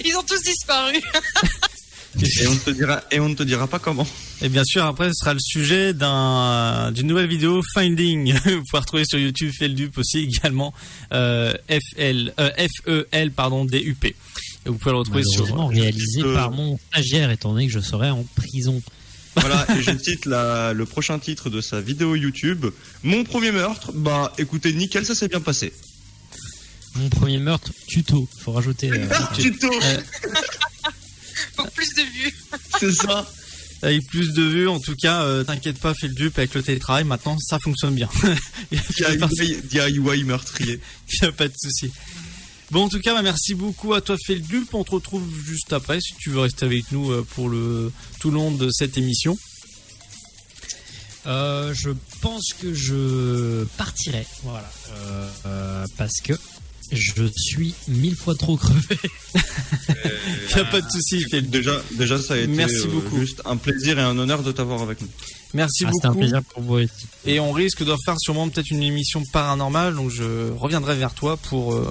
S7: Ils ont tous disparu.
S5: Et on ne te dira, et on ne te dira pas comment.
S3: Et bien sûr, après, ce sera le sujet d'un, d'une nouvelle vidéo Finding. Vous pouvez retrouver sur YouTube Feldup aussi également, euh, FL, euh, F-E-L, pardon, D-U-P. Et vous pouvez le retrouver sur,
S6: Malheureusement réalisé
S5: euh,
S6: par mon stagiaire étant donné que je serai en prison.
S5: Voilà, et je cite la, le prochain titre de sa vidéo YouTube. Mon premier meurtre, bah écoutez, nickel, ça s'est bien passé.
S6: Mon premier meurtre tuto. Faut rajouter. euh,
S5: Tuto,
S7: Pour plus de vues.
S5: c'est ça.
S3: avec plus de vues. En tout cas, euh, t'inquiète pas, Feldup, avec le télétravail, maintenant, ça fonctionne bien. Il y a pas-
S5: DIY, DIY meurtrier.
S3: Il n'y a pas de souci. Bon, en tout cas, bah, merci beaucoup à toi, Feldup. On te retrouve juste après, si tu veux rester avec nous euh, pour le tout le long de cette émission.
S6: Euh, je pense que je partirai. Voilà. Euh, euh, parce que je suis mille fois trop crevé.
S3: Il n'y a pas de souci.
S5: Déjà, déjà, ça a été
S3: Merci
S5: euh,
S3: beaucoup.
S5: juste un plaisir et un honneur de t'avoir avec nous.
S3: Merci
S6: Ah, C'était un
S3: beaucoup.
S6: plaisir pour vous aussi.
S3: Et on risque de faire sûrement peut-être une émission paranormale, donc je reviendrai vers toi pour, euh,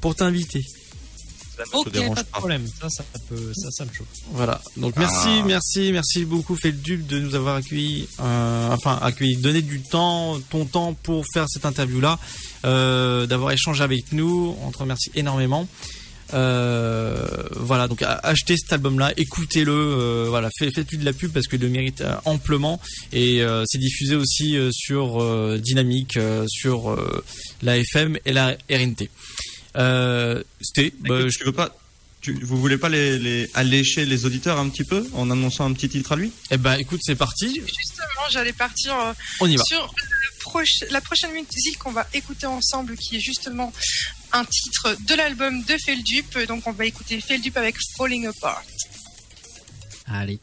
S3: pour t'inviter.
S6: Ok,
S5: dérange
S6: pas de problème. Ça, ça peut, ça, ça me chauffe.
S3: Voilà. Donc merci,
S5: Ah.
S3: merci, merci beaucoup Feldup de nous avoir accueillis, euh, enfin accueillis, donner du temps, ton temps pour faire cette interview là, euh, d'avoir échangé avec nous. On te remercie énormément. Euh, voilà, donc achetez cet album-là, écoutez-le, euh, voilà, fait- faites-lui de la pub parce qu'il le mérite amplement et euh, c'est diffusé aussi euh, sur euh, Dynamique, euh, sur euh, la FM et la RNT. Euh, C'était, bah, je-
S5: tu veux pas, tu- vous voulez pas les, les allécher les auditeurs un petit peu en annonçant un petit titre à lui?
S3: Eh ben, écoute, c'est parti.
S7: Justement, j'allais partir euh,
S3: On y va.
S7: sur le proche- la prochaine musique qu'on va écouter ensemble, qui est justement un titre de l'album de Feldup. Donc, on va écouter Feldup avec Falling Apart.
S9: Allez.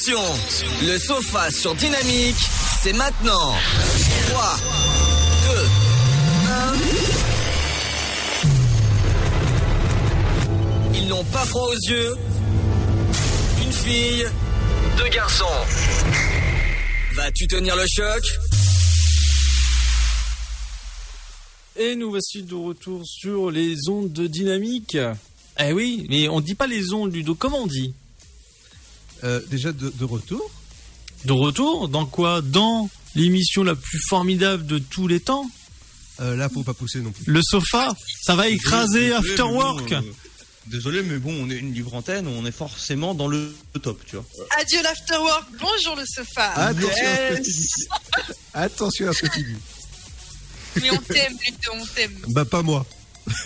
S2: Attention, Le sofa sur Dynamique, c'est maintenant 3, 2, 1... Ils n'ont pas froid aux yeux. Une fille, deux garçons. Vas-tu tenir le choc?
S3: Et nous voici de retour sur les ondes de dynamique. Eh oui, mais on dit pas les ondes, Ludo. Comment on dit?
S4: Euh, déjà de, de retour.
S3: De retour Dans quoi Dans l'émission la plus formidable de tous les temps
S4: Euh, là, faut pas pousser non plus.
S3: Le sofa Ça va écraser
S5: Désolé,
S3: After
S5: mais bon,
S3: Work
S5: euh, Désolé, mais bon, on est une livre antenne, on est forcément dans le top, tu vois.
S7: Adieu l'afterwork, bonjour le sofa.
S4: Attention à ce que tu dis. Attention à ce que tu dis.
S7: Mais on t'aime, Ludo, on t'aime.
S4: Bah pas moi.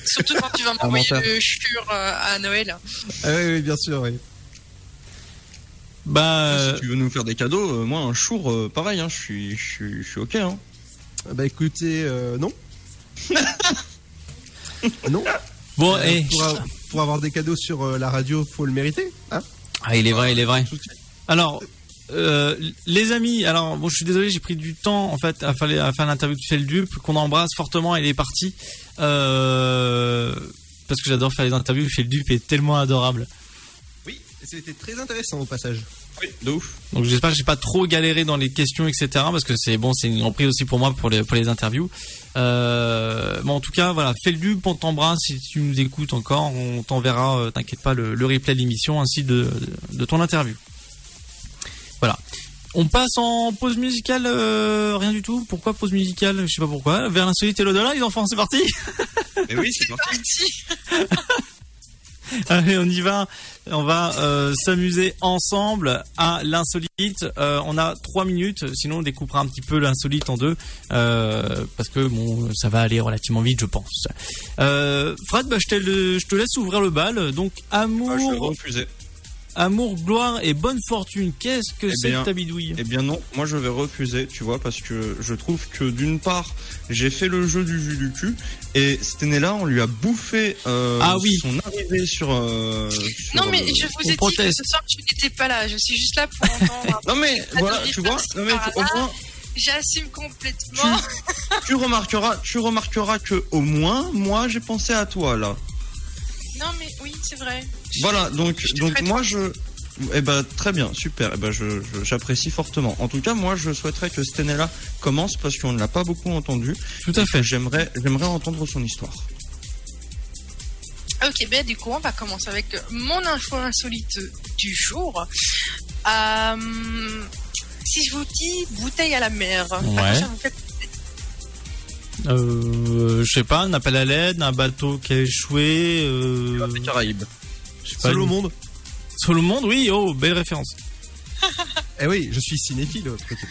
S7: Surtout quand tu vas m'envoyer le chur euh, à Noël.
S4: Ah oui, oui, bien sûr, oui.
S3: Bah,
S5: Si tu veux nous faire des cadeaux, euh, moi, un chour, euh, pareil, hein, je suis, je suis, je suis ok. Hein.
S4: Ah Bah écoutez, euh, non. non.
S3: bon,
S4: Euh,
S3: eh.
S4: pour, a- pour avoir des cadeaux sur euh, la radio, faut le mériter. Hein
S3: Ah, il est vrai, il est vrai. Alors, euh, les amis, alors bon, je suis désolé, j'ai pris du temps en fait à faire, à faire l'interview de Feldup, qu'on embrasse fortement. Il est parti euh, parce que j'adore faire les interviews. Feldup est tellement adorable.
S4: C'était très intéressant au passage.
S5: Oui, de ouf.
S3: Donc j'espère que j'ai pas trop galéré dans les questions, etc. Parce que c'est bon, c'est une reprise aussi pour moi pour les pour les interviews. Euh, bon, en tout cas, voilà, Feldup, on t'embrasse si tu nous écoutes encore. On t'enverra, euh, t'inquiète pas, le, le replay de l'émission ainsi de, de de ton interview. Voilà. On passe en pause musicale, euh, rien du tout? Pourquoi pause musicale? Je sais pas pourquoi. Vers l'insolite et l'au-delà, les enfants, c'est parti.
S5: Et oui, c'est parti.
S3: Allez, on y va. On va euh, s'amuser ensemble à l'insolite. Euh, on a trois minutes, sinon on découpera un petit peu l'insolite en deux, euh, parce que bon, ça va aller relativement vite, je pense. Euh, Fred, bah, je, te le- je te laisse ouvrir le bal. Donc, amour,
S5: Ah, je vais refuser.
S3: Amour, gloire et bonne fortune. Qu'est-ce que
S5: Eh
S3: c'est que ta bidouille?
S5: Eh bien non, moi je vais refuser, tu vois, parce que je trouve que d'une part, j'ai fait le jeu du jus du cul, et cette année-là, on lui a bouffé euh,
S3: Ah oui.
S5: son arrivée sur... euh, sur
S7: Non, mais je vous
S3: on
S7: ai dit que
S3: proteste.
S7: ce soir tu n'étais pas là. Je suis juste là pour entendre.
S5: Non mais voilà, tu vois, non, mais au moins,
S7: J'assume complètement.
S5: tu remarqueras, tu remarqueras que au moins, moi, j'ai pensé à toi là.
S7: Non, mais oui, c'est vrai.
S5: Voilà, donc,
S7: je
S5: moi je. Eh ben très bien, super. Eh ben je, je- j'apprécie fortement. En tout cas, moi je souhaiterais que année-là commence parce qu'on ne l'a pas beaucoup entendu.
S3: Tout à fait.
S5: J'aimerais, j'aimerais entendre son histoire.
S7: Ok, ben du coup, on va commencer avec mon info insolite du jour. Euh, si je vous dis bouteille à la mer, à quoi ça vous fait
S3: Euh, je sais pas, un appel à l'aide, un bateau qui a échoué. Euh,
S5: Les Caraïbes.
S3: je sais pas,
S4: Seul au monde.
S3: Seul au monde, oui. Oh, belle référence.
S4: Eh oui, je suis cinéphile côté.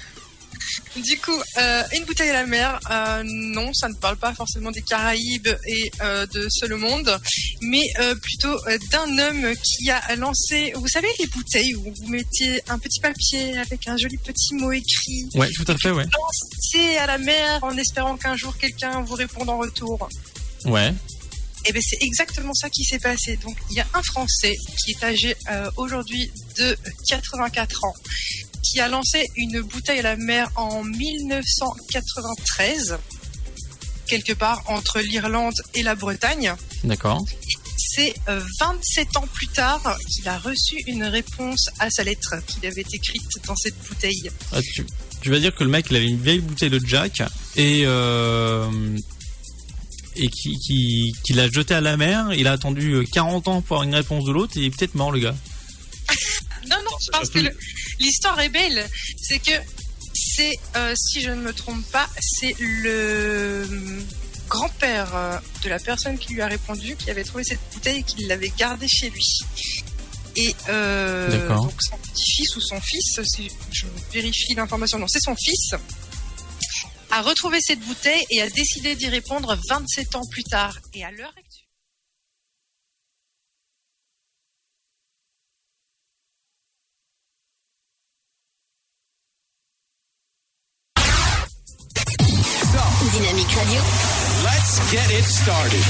S7: Du coup, euh, une bouteille à la mer, euh, non, ça ne parle pas forcément des Caraïbes et euh, de Seul au Monde, mais plutôt d'un homme qui a lancé, vous savez, les bouteilles où vous mettiez un petit papier avec un joli petit mot écrit,
S3: Ouais, tout à fait, ouais.
S7: lancez à la mer en espérant qu'un jour quelqu'un vous réponde en retour.
S3: Ouais.
S7: Et ben c'est exactement ça qui s'est passé. Donc il y a un Français qui est âgé euh, aujourd'hui de 84 ans, qui a lancé une bouteille à la mer en 1993, quelque part entre l'Irlande et la Bretagne.
S3: D'accord.
S7: C'est euh, 27 ans plus tard qu'il a reçu une réponse à sa lettre qu'il avait écrite dans cette bouteille.
S3: Ah, tu, tu vas dire que le mec, il avait une vieille bouteille de Jack et euh, et qui qui, qui l'a jeté à la mer. Il a attendu euh, 40 ans pour avoir une réponse de l'autre et il est peut-être mort le gars.
S7: Non, non, parce que l'histoire est belle. C'est que c'est, euh, si je ne me trompe pas, c'est le euh, grand-père euh, de la personne qui lui a répondu qui avait trouvé cette bouteille et qui l'avait gardée chez lui. Et euh, donc son petit-fils ou son fils, si je vérifie l'information, non, c'est son fils, a retrouvé cette bouteille et a décidé d'y répondre 27 ans plus tard. Et à l'heure actuelle.
S8: Dynamique Radio.
S2: Let's get it started.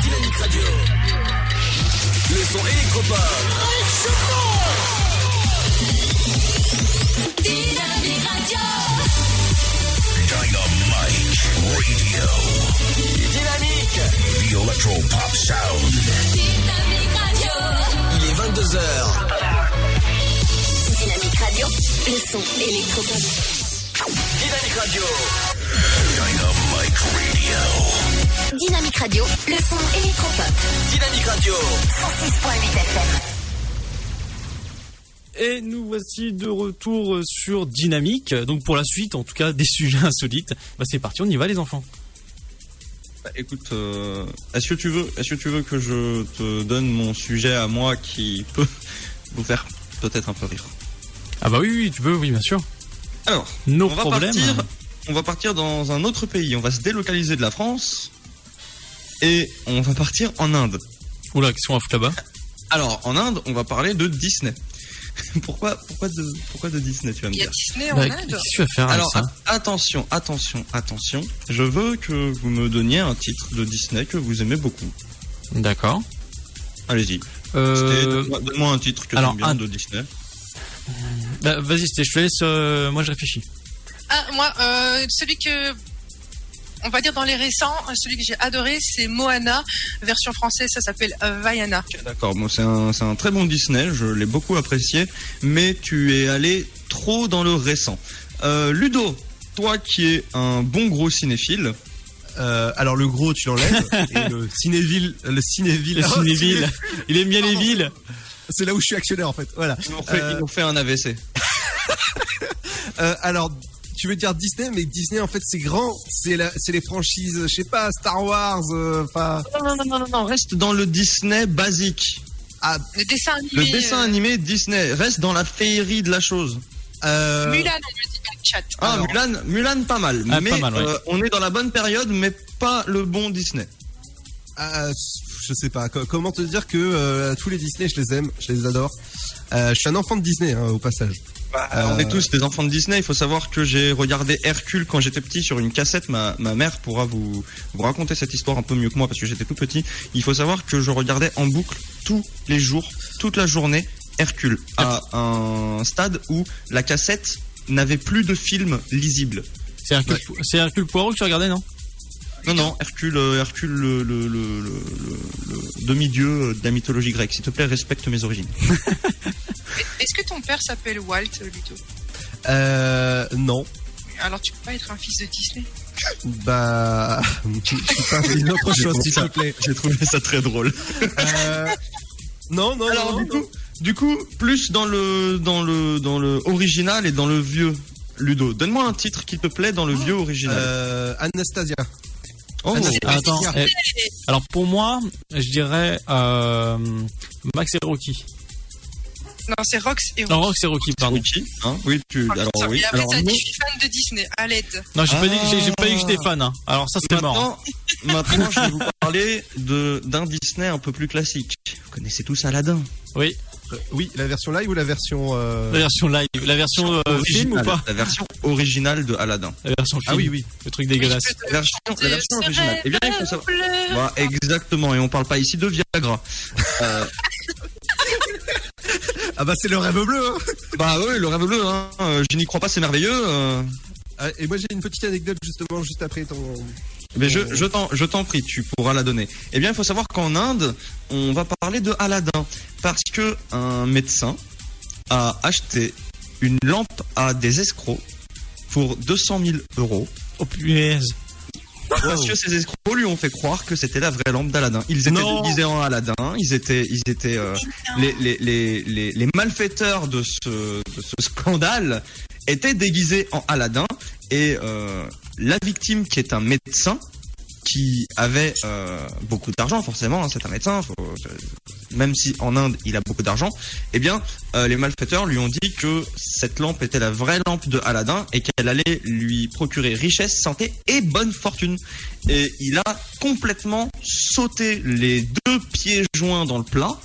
S2: Dynamique Radio. Le son électropop.
S8: Dynamique Radio.
S2: Dynamique.
S8: Dynamique Radio.
S2: Il est 22h.
S8: Dynamique Radio. Le son électropop.
S2: Dynamique Radio.
S10: Dynamique Radio, le son électropop.
S2: Dynamique Radio.
S10: 106.8 FM.
S3: Et nous voici de retour sur Dynamique. Donc pour la suite, en tout cas, des sujets insolites. Bah c'est parti, on y va les enfants.
S5: Bah, écoute, euh, est-ce que tu veux, est-ce que tu veux que je te donne mon sujet à moi qui peut vous faire peut-être un peu rire?
S3: Ah bah oui, oui, tu peux, oui, bien sûr.
S5: Alors,
S3: Nos
S5: on va
S3: problèmes.
S5: partir, on va partir dans un autre pays. On va se délocaliser de la France et on va partir en Inde.
S3: Oula, qu'est-ce qu'on va foutre là-bas?
S5: Alors, en Inde, on va parler de Disney. pourquoi, pourquoi de, pourquoi de Disney, tu vas me
S7: Il y a
S5: dire?
S7: Disney en
S3: Bah,
S7: Inde.
S3: Qu'est-ce que tu vas faire avec
S5: Alors,
S3: ça?
S5: a- attention, attention, attention. Je veux que vous me donniez un titre de Disney que vous aimez beaucoup.
S3: D'accord.
S5: Allez-y.
S3: Euh,
S5: C'était- Donne-moi donne-moi un titre que
S3: alors,
S5: tu bien
S3: un-
S5: de Disney.
S3: Bah, vas-y, Sté, je te laisse. euh, moi, je réfléchis.
S7: Ah, moi, euh, celui que. On va dire dans les récents, celui que j'ai adoré, c'est Moana, version française, ça s'appelle euh, Vaiana.
S5: D'accord, bon, c'est un, c'est un très bon Disney, je l'ai beaucoup apprécié, mais tu es allé trop dans le récent. Euh, Ludo, toi qui es un bon gros cinéphile,
S4: Euh, alors le gros tu l'enlèves et le cinéville, le cinéville,
S3: Le cinéville. Il aime bien les villes.
S4: C'est là où je suis actionnaire en fait. Voilà.
S5: ils nous fait,
S4: Euh,
S5: ils nous fait un AVC.
S4: Euh, alors, tu veux dire Disney, mais Disney en fait c'est grand, c'est la, c'est les franchises, je sais pas, Star Wars, euh, enfin.
S5: Non, non, non, non, non, non, reste dans le Disney basique.
S4: ah,
S7: Le dessin animé.
S5: Le dessin
S7: euh,
S5: animé Disney, reste dans la féerie de la chose.
S4: euh,
S7: Mulan, chat.
S5: Ah,
S4: Alors-
S5: Mulan, Mulan pas mal,
S3: Ah,
S5: mais
S3: pas mal, ouais.
S5: euh, on est dans la bonne période, mais pas le bon Disney.
S4: Je sais pas. co- comment te dire que euh, tous les Disney, je les aime, je les adore. Euh, je suis un enfant de Disney hein, au passage.
S5: Euh, On est tous des enfants de Disney. Il faut savoir que j'ai regardé Hercule quand j'étais petit sur une cassette. Ma, ma mère pourra vous, vous raconter cette histoire un peu mieux que moi parce que j'étais tout petit. Il faut savoir que je regardais en boucle tous les jours, toute la journée, Hercule à un stade où la cassette n'avait plus de film lisible.
S3: C'est Hercule, c'est Hercule Poirot que tu regardais, non?
S5: Non, non, Hercule, euh, Hercule, le, le, le, le, le- le demi-dieu euh, de la mythologie grecque. S'il te plaît, respecte mes origines.
S7: Est-ce que ton père s'appelle Walt, Ludo?
S4: Euh, non.
S7: Alors tu peux pas être un fils de Disney?
S4: Bah, je suis pas une autre chose s'il te plaît.
S5: J'ai trouvé ça très drôle.
S4: Euh, non, non,
S5: Alors
S4: non,
S5: du
S4: non.
S5: coup, du coup, plus dans le dans le dans le original et dans le vieux. Ludo, donne-moi un titre qui te plaît dans le vieux original.
S4: Euh, Anastasia.
S5: Oh.
S3: Ah, Attends. eh, alors pour moi, je dirais euh, Max et Rocky.
S7: Non, c'est Rox et
S3: Non, Rox et Rocky, pardon.
S5: Rocky, hein Oui, tu.
S7: Ah,
S5: Alors oui.
S7: Et après,
S5: Alors
S7: t'as dit,
S5: non.
S7: je suis fan de Disney. À l'aide.
S3: Non, j'ai pas dit, j'ai, j'ai pas dit que
S5: Ah.
S3: j'étais fan. Hein. Alors ça, c'était mort.
S5: Maintenant, maintenant, je vais vous parler de d'un Disney un peu plus classique. Vous connaissez tous Aladdin.
S3: Oui,
S4: oui, la version live ou la version. euh,
S3: la version live, la version euh, film ou pas
S5: La version originale de Aladdin.
S3: La version film.
S4: Ah oui, oui.
S3: Le truc dégueulasse.
S5: La version, la version originale. Eh bien, il faut savoir. Voilà, exactement. Et on parle pas ici de Viagra. Euh,
S4: Ah bah c'est le rêve bleu. Hein.
S5: bah oui, le rêve bleu. Hein. Euh, Je n'y crois pas, c'est merveilleux. euh.
S4: Ah, et moi j'ai une petite anecdote justement juste après ton.
S5: Mais je, je t'en, je t'en prie, tu pourras la donner. Eh bien, il faut savoir qu'en Inde, on va parler de Aladdin parce que un médecin a acheté une lampe à des escrocs pour 200 000 euros
S3: Oh punaise.
S5: parce que ces escrocs lui ont fait croire que c'était la vraie lampe d'Aladin. Ils étaient
S4: Non.
S5: déguisés en Aladdin, ils étaient, ils étaient euh, les, les, les, les, les malfaiteurs de ce, de ce scandale étaient déguisés en Aladdin et euh, la victime qui est un médecin qui avait euh, beaucoup d'argent forcément, hein, c'est un médecin, faut- même si en Inde il a beaucoup d'argent, eh bien euh, les malfaiteurs lui ont dit que cette lampe était la vraie lampe de Aladdin et qu'elle allait lui procurer richesse, santé et bonne fortune. Et il a complètement sauté les deux pieds joints dans le plat.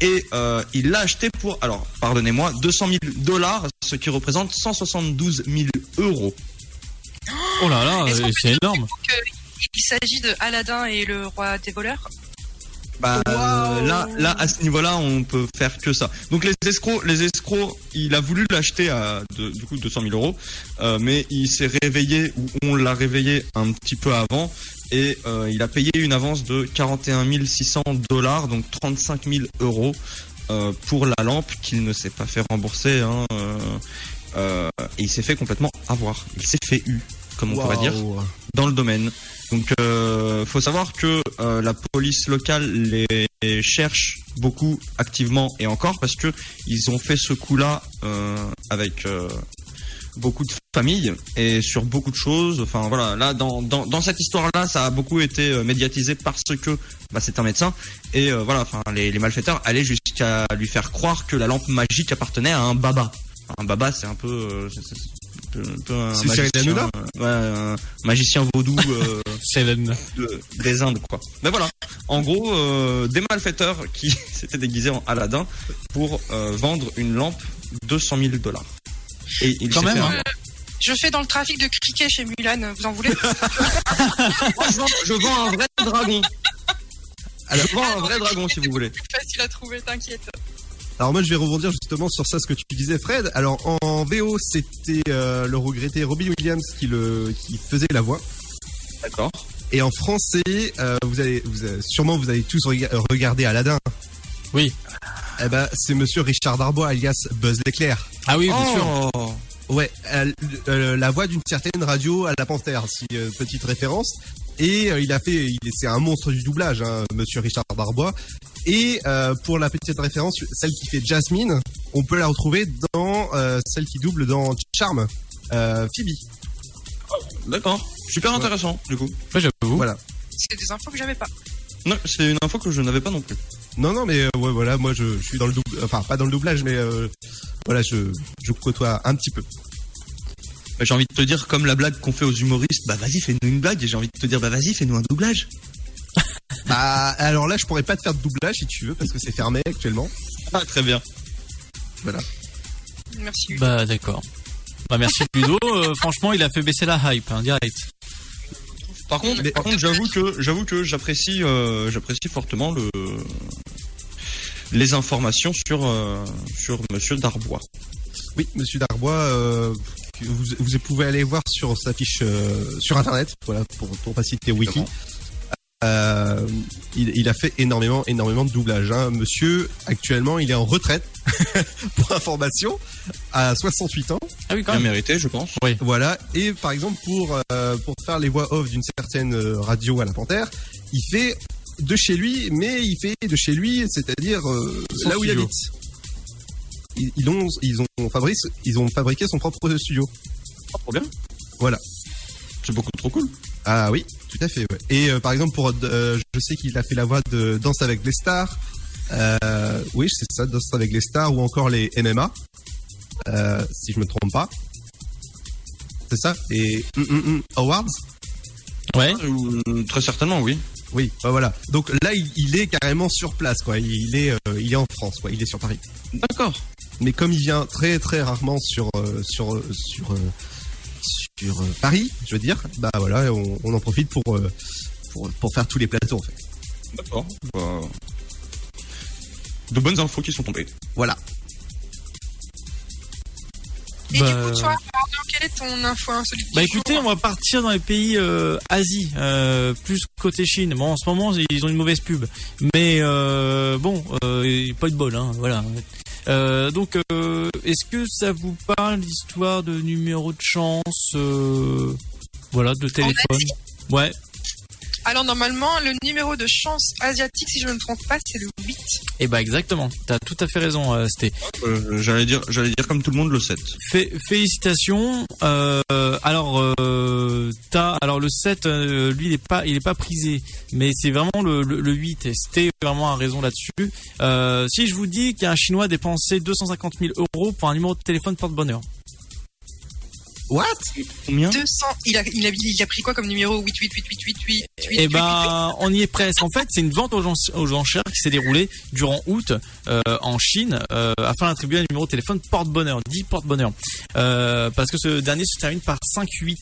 S5: Et euh, il l'a acheté pour, alors pardonnez-moi, 200 000 dollars, ce qui représente 172 000 euros.
S3: Oh là là, euh, c'est énorme.
S7: Il s'agit de Aladdin et le roi des voleurs.
S5: Bah, euh, là, là, à ce niveau-là, on peut faire que ça. Donc les escrocs, les escrocs, il a voulu l'acheter à de- du coup 200 000 euros, euh, mais il s'est réveillé ou on l'a réveillé un petit peu avant et euh, il a payé une avance de 41 600 dollars, donc 35 000 euros euh, pour la lampe qu'il ne s'est pas fait rembourser. Hein, euh, euh, et il s'est fait complètement avoir. Il s'est fait eu. Comme on pourrait dire, dans le domaine. Donc, euh, faut savoir que euh, la police locale les cherche beaucoup activement et encore parce que ils ont fait ce coup-là euh, avec euh, beaucoup de familles et sur beaucoup de choses. Enfin voilà, là dans dans, dans cette histoire-là, ça a beaucoup été médiatisé parce que bah, c'est un médecin et voilà, enfin les, les malfaiteurs allaient jusqu'à lui faire croire que la lampe magique appartenait à un baba. Un baba, c'est un peu, c'est- c'est- un peu, un peu un
S4: C'est Cyril Hanouna
S5: euh, ouais, un magicien vaudou. euh, de- des Indes quoi. Mais voilà, en gros, euh, des malfaiteurs qui s'étaient déguisés en Aladdin pour euh, vendre une lampe 200 000 dollars. Et il
S3: Quand même,
S5: fait
S3: hein.
S7: Je fais dans le trafic de cricket chez Mulan, vous en voulez?
S5: Moi, je, vends, je vends un vrai dragon. je vends un vrai dragon si vous voulez.
S7: Facile à trouver, t'inquiète.
S4: Alors moi je vais rebondir justement sur ça ce que tu disais Fred. Alors en VO c'était euh, le regretté Robin Williams qui le qui faisait la voix.
S5: D'accord.
S4: Et en français euh, vous allez vous avez- sûrement vous avez tous rega- euh, regardé Aladdin.
S3: Oui.
S4: Eh ben c'est Monsieur Richard Darbois alias Buzz l'éclair.
S3: Ah oui, bien sûr.
S5: Oh,
S4: Ouais, euh, euh, la voix d'une certaine radio à la Panthère, si euh, petite référence. Et euh, il a fait, c'est un monstre du doublage, hein, Monsieur Richard Darbois. Et euh, pour la petite référence, celle qui fait Jasmine, on peut la retrouver dans euh, celle qui double dans Charme, euh, Phoebe.
S5: D'accord. Super intéressant du coup.
S3: Ouais, j'avoue.
S4: Voilà.
S7: C'est des infos que j'avais pas.
S5: Non, c'est une info que je n'avais pas non plus.
S4: Non, non, mais euh, ouais, voilà, moi je, je suis dans le double, enfin pas dans le doublage, mais euh, voilà, je, je côtoie un petit peu.
S5: Mais J'ai envie de te dire, comme la blague qu'on fait aux humoristes, bah vas-y, fais-nous une blague. Et j'ai envie de te dire, bah vas-y, fais-nous un doublage.
S4: Bah alors là, je pourrais pas te faire de doublage si tu veux, parce que c'est fermé actuellement.
S5: Ah, très bien.
S4: Voilà.
S7: Merci.
S3: Bah d'accord. Bah merci Ludo. Euh, franchement, il a fait baisser la hype, hein, direct.
S5: Par contre, par contre, j'avoue que j'avoue que j'apprécie euh, j'apprécie fortement le les informations sur euh, sur Monsieur Darbois.
S4: Oui, Monsieur Darbois, euh, vous, vous pouvez aller voir sur sa fiche euh, sur internet, voilà, pour, pour pas citer Wiki. Euh, il, il a fait énormément, énormément de doublage. Hein. Monsieur, actuellement, il est en retraite, pour information, à 68 ans.
S3: Ah oui, quand
S5: Bien
S3: même.
S5: mérité, je pense.
S4: Voilà. Et par exemple, pour, euh, pour faire les voix off d'une certaine euh, radio à la Panthère, il fait de chez lui, mais il fait de chez lui, c'est-à-dire euh, là où il habite. Ils, ils ont, ils, ont fabriqué, ils ont fabriqué son propre studio.
S5: Ah, trop bien.
S4: Voilà.
S5: C'est beaucoup trop cool.
S4: Ah oui, tout à fait. Ouais. Et euh, par exemple, pour, euh, je sais qu'il a fait la voix de Danse avec les stars. Euh, oui, c'est ça, Danse avec les stars ou encore les MMA, euh, si je me trompe pas. C'est ça. Et mm, mm, mm, Awards.
S3: Ouais.
S5: Euh, très certainement, oui.
S4: Oui, bah voilà. Donc là, il, il est carrément sur place, quoi. Il est, euh, il est en France, quoi. Il est sur Paris.
S5: D'accord.
S4: Mais comme il vient très très rarement sur euh, sur sur euh, sur euh, Paris, je veux dire, bah voilà, on, on en profite pour, euh, pour pour faire tous les plateaux en fait.
S5: D'accord. Bah, De bonnes infos qui sont tombées.
S4: Voilà.
S7: Et
S3: Bah,
S7: du coup, toi, quelle est ton info insolite
S3: Bah
S7: jour
S3: écoutez, on va partir dans les pays euh, Asie, euh, plus côté Chine. Bon, en ce moment, ils ont une mauvaise pub, mais euh, bon, euh, pas de bol, hein, voilà. Euh, donc, euh, est-ce que ça vous parle l'histoire de numéro de chance, euh, voilà, de téléphone? Ouais.
S7: Alors, normalement, le numéro de chance asiatique, si je ne me trompe pas, c'est le 8.
S3: Et bah exactement. T'as tout à fait raison, euh, Sté.
S5: Euh, j'allais dire, j'allais dire comme tout le monde le 7.
S3: Fé- félicitations. Euh, alors, euh, t'as, alors le 7, euh, lui, il est pas, il est pas prisé, mais c'est vraiment le, le, le 8. Et c'était vraiment un raison là-dessus. Euh, si je vous dis qu'un Chinois a dépensé 250 000 euros pour un numéro de téléphone porte-bonheur.
S4: What
S5: Combien
S7: 200. Il a, il, a, il a pris quoi comme numéro 8, 8, 8, 8, 8, 8, 8,
S3: Eh ben, on y est presque. En fait, c'est une vente aux, gens- aux enchères qui s'est déroulée durant août euh, en Chine euh, afin d'attribuer un numéro de téléphone porte-bonheur, dit porte-bonheur, Euh, parce que ce dernier se termine par 5-8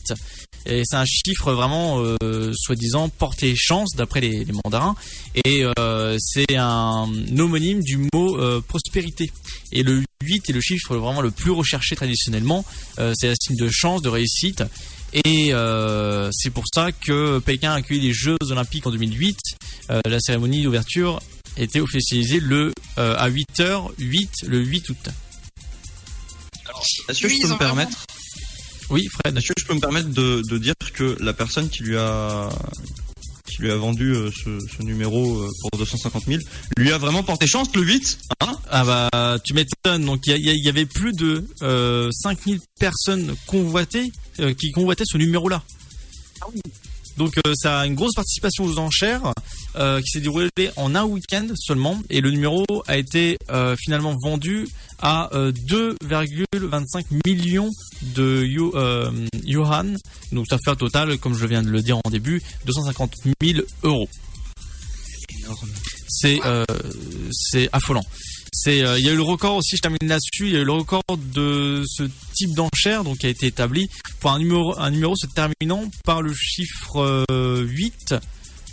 S3: et c'est un chiffre vraiment euh, soi-disant porté chance d'après les, les mandarins et euh, c'est un homonyme du mot euh, prospérité et le 8 est le chiffre vraiment le plus recherché traditionnellement Euh, c'est un signe de chance de réussite et euh, c'est pour ça que Pékin a accueilli les Jeux Olympiques en 2008. Euh, la cérémonie d'ouverture était officialisée le euh, à 8h08 le 8 août.
S5: Est-ce que
S7: Oui,
S5: je peux me permettre?
S3: Oui, Fred.
S5: Est-ce que je peux me permettre de, de dire que la personne qui lui a qui lui a vendu euh, ce, ce numéro euh, pour 250 000 lui a vraiment porté chance le 8 hein?
S3: Ah bah tu m'étonnes. Donc il y, avait plus de euh, 5000 personnes convoitées euh, qui convoitaient ce numéro-là. Donc euh, ça a une grosse participation aux enchères euh, qui s'est déroulée en un week-end seulement et le numéro a été euh, finalement vendu à euh, 2,25 millions de euh, yuan. Donc ça fait un total, comme je viens de le dire en début, 250 000 euros. C'est euh, affolant. C'est euh, il y a eu le record aussi, je termine là-dessus, il y a eu le record de ce type d'enchère qui a été établi pour un numéro un numéro se terminant par le chiffre euh, 8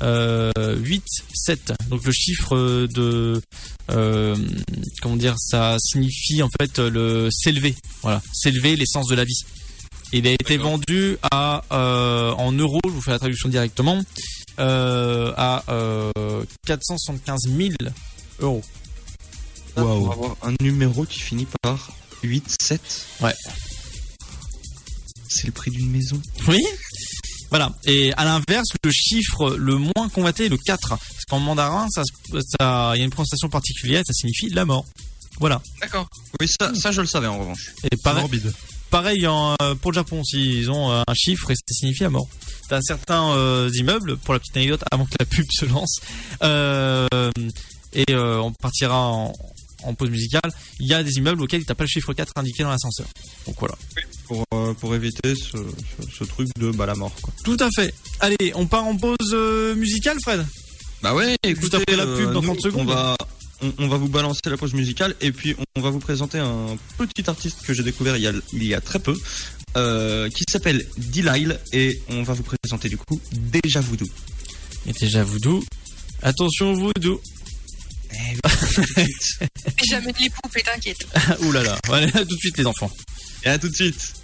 S3: euh, 8 7. Donc le chiffre de euh, comment dire ça signifie en fait le s'élever. Voilà, s'élever l'essence de la vie. Il a été vendu à euh, en euros, je vous fais la traduction directement, euh, à euh, 475 000 euros.
S5: Pour avoir un numéro qui finit par 8-7.
S3: Ouais.
S5: C'est le prix d'une maison.
S3: Oui. Voilà. Et à l'inverse, le chiffre le moins convoité est le 4. Parce qu'en mandarin, ça, ça, il y a une prononciation particulière, ça signifie la mort. Voilà.
S5: D'accord. Oui, ça, ça je le savais en revanche.
S3: Et pareil, pareil en, euh, pour le Japon aussi, ils ont euh, un chiffre et ça signifie la mort. T'as certains euh, immeubles, pour la petite anecdote, avant que la pub se lance, euh, et euh, on partira en, en pause musicale, il y a des immeubles auxquels t'as pas le chiffre 4 indiqué dans l'ascenseur. Donc voilà.
S5: Pour, euh, pour éviter ce, ce, ce truc de bah, la mort. Quoi.
S3: Tout à fait. Allez, on part en pause euh, musicale, Fred?
S5: Bah ouais,
S3: Juste
S5: écoutez,
S3: après la pub
S5: euh,
S3: dans
S5: nous,
S3: 30 secondes.
S5: On va, on, on va vous balancer la pause musicale et puis on, on va vous présenter un petit artiste que j'ai découvert il y a, il y a très peu, euh, qui s'appelle Delisle et on va vous présenter du coup Déjà Voodoo.
S3: Et déjà Voodoo. Attention Voodoo.
S7: Jamais de les poupées, t'inquiète.
S3: Ouh là là. Allez, à tout de suite les enfants.
S5: Et à tout de suite.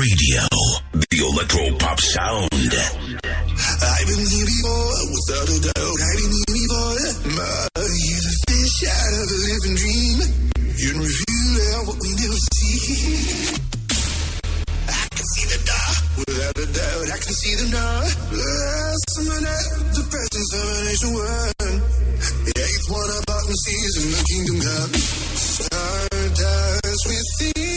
S11: Radio, the electro pop sound.
S12: Been here before, without a doubt. Been here before. My, you're the fish out of a living dream. You can reveal what we never see. I can see the dark, without a doubt. I can see the dark. At the presence of an ancient one. The eighth one about sees in the kingdom come. Stardust within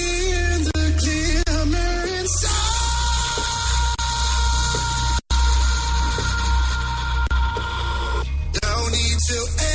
S12: still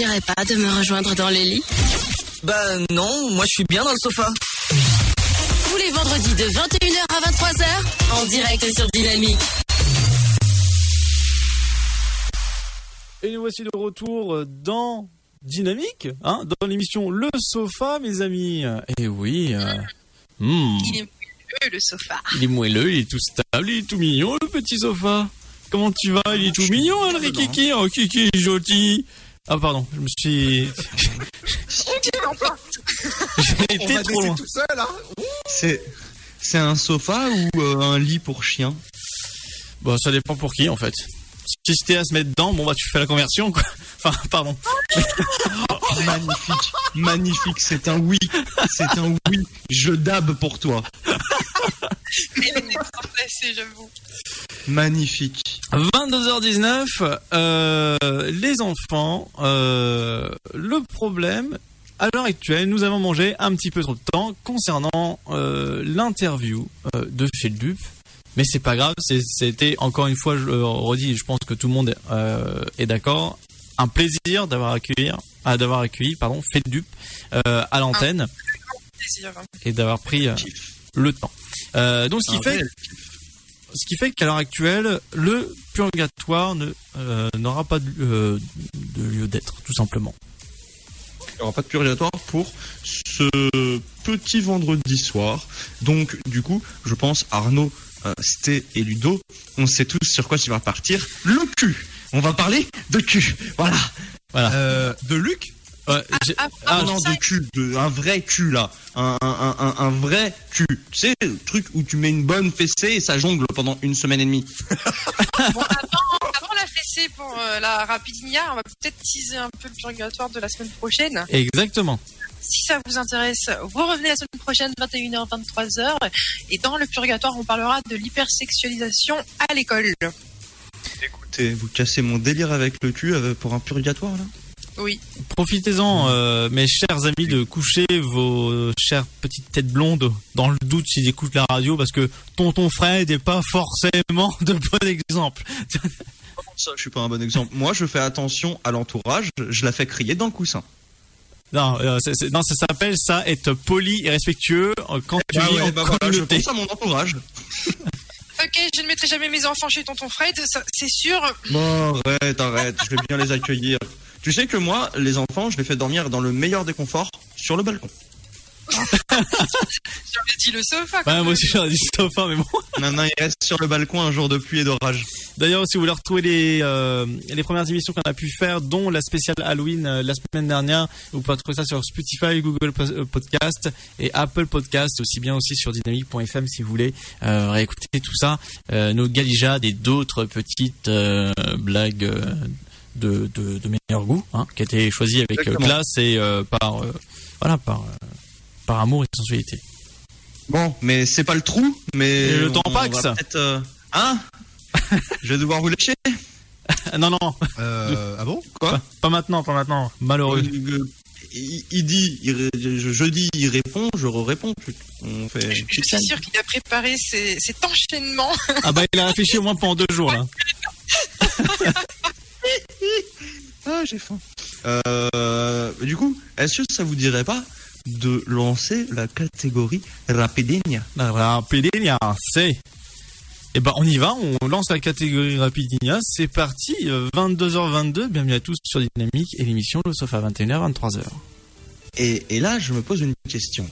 S12: dirait pas de me rejoindre dans les lits?
S2: Bah non, moi je suis bien dans le sofa.
S12: Tous les vendredis de 21h à 23h, en direct sur Dynamique.
S3: Et nous voici de retour dans Dynamique, hein, dans l'émission Le Sofa, mes amis. Et oui. euh, hmm,
S7: Il est moelleux, le sofa.
S3: il est moelleux, il est tout stable, il est tout mignon, le petit sofa. Comment tu vas? Il est tout mignon, hein, le Kiki. Oh, Kiki, joli. Ah, pardon, je me suis. J'ai été
S4: va
S3: trop
S4: laisser
S3: loin.
S4: tout seul, hein
S5: C'est c'est un sofa ou euh, un lit pour chien
S3: Bon, ça dépend pour qui, en fait. Si c'était à se mettre dedans, bon, bah, tu fais la conversion, quoi. Enfin, pardon.
S5: Magnifique, magnifique, c'est un oui, c'est un oui. Je dab pour toi.
S7: Il est remplacé, j'avoue.
S5: Magnifique.
S3: 22h19, euh, les enfants, euh, le problème, à l'heure actuelle, nous avons mangé un petit peu trop de temps concernant euh, l'interview euh, de Feldup. Mais c'est pas grave, c'était encore une fois, je le redis, je pense que tout le monde euh, est d'accord, un plaisir d'avoir accueilli, ah, d'avoir accueilli, pardon, Feldup euh, à l'antenne
S7: Plaisir.
S3: et d'avoir pris euh, le temps. Euh, donc ce qui fait ce qui fait qu'à l'heure actuelle, le purgatoire ne, euh, n'aura pas de, euh, de lieu d'être, tout simplement.
S5: Il n'y aura pas de purgatoire pour ce petit vendredi soir. Donc, du coup, je pense Arnaud, euh, Sté et Ludo, on sait tous sur quoi tu vas partir. Le cul. On va parler de cul. Voilà.
S3: Voilà.
S4: Euh, de Luc
S3: Ouais, j'ai-
S7: Ah,
S5: Ah
S7: ah,
S5: non, de cul, de, un vrai cul là, un, un, un, un vrai cul. Tu sais, le truc où tu mets une bonne fessée et ça jongle pendant une semaine et demie.
S7: fessée pour euh, la rapidinia, on va peut-être teaser un peu le purgatoire de la semaine prochaine.
S3: Exactement.
S7: Si ça vous intéresse, vous revenez la semaine prochaine, 21h, 23h. Et dans le purgatoire, on parlera de l'hypersexualisation à l'école.
S5: Écoutez, vous cassez mon délire avec le cul euh, pour un purgatoire là?
S7: Oui.
S3: Profitez-en, euh, mes chers amis, de coucher vos chères petites têtes blondes dans le doute s'ils écoutent la radio, parce que tonton Fred n'est pas forcément de bon exemple.
S5: Ça, je suis pas un bon exemple. Moi, je fais attention à l'entourage, je la fais crier dans le coussin.
S3: Non, euh, non ça s'appelle ça être poli et respectueux euh, quand tu
S5: Bah
S3: vis
S5: ouais,
S3: en
S5: bah voilà, je pense à mon entourage.
S7: Ok, je ne mettrai jamais mes enfants chez tonton Fred, c'est sûr.
S5: Bon, arrête, arrête, je vais bien les accueillir. Tu sais que moi, les enfants, je les fais dormir dans le meilleur des conforts sur le balcon.
S7: J'aurais dit le sofa. Quand
S3: moi aussi j'aurais dit sofa, mais bon.
S5: Maintenant, il reste sur le balcon un jour de pluie et d'orage.
S3: D'ailleurs, si vous voulez retrouver les, euh, les premières émissions qu'on a pu faire, dont la spéciale Halloween euh, la semaine dernière, vous pouvez retrouver ça sur Spotify, Google euh, Podcast et Apple Podcast, aussi bien aussi sur dynamique.fm si vous voulez euh, réécouter tout ça, euh, nos galijades et d'autres petites euh, blagues euh, de, de, de meilleur goût, hein, qui a été choisies avec euh,
S5: Exactement.
S3: classe et euh, par euh, voilà par euh, par amour et sensualité.
S5: Bon, mais c'est pas le trou, mais.
S3: Et le
S5: peut-être, euh, Hein Je vais devoir vous lâcher.
S3: non, non.
S4: Euh, ah bon?
S5: Quoi?
S3: Pas, pas maintenant, pas maintenant. Malheureux.
S5: Il, il dit, il je, je dis, il répond, je réponds. On fait.
S7: Je suis sûre qu'il a préparé cet enchaînement.
S3: Ah bah il a réfléchi au moins pendant deux jours là.
S5: Ah, j'ai faim. Euh, du coup, est-ce que ça vous dirait pas de lancer la catégorie Rapidinha
S3: Rapidinia, c'est. Eh ben, on y va, on lance la catégorie Rapidinia. C'est parti, euh, 22h22. Bienvenue à tous sur Dynamique et l'émission Le Sofa 21h, 23h.
S5: et, et là, je me pose une question.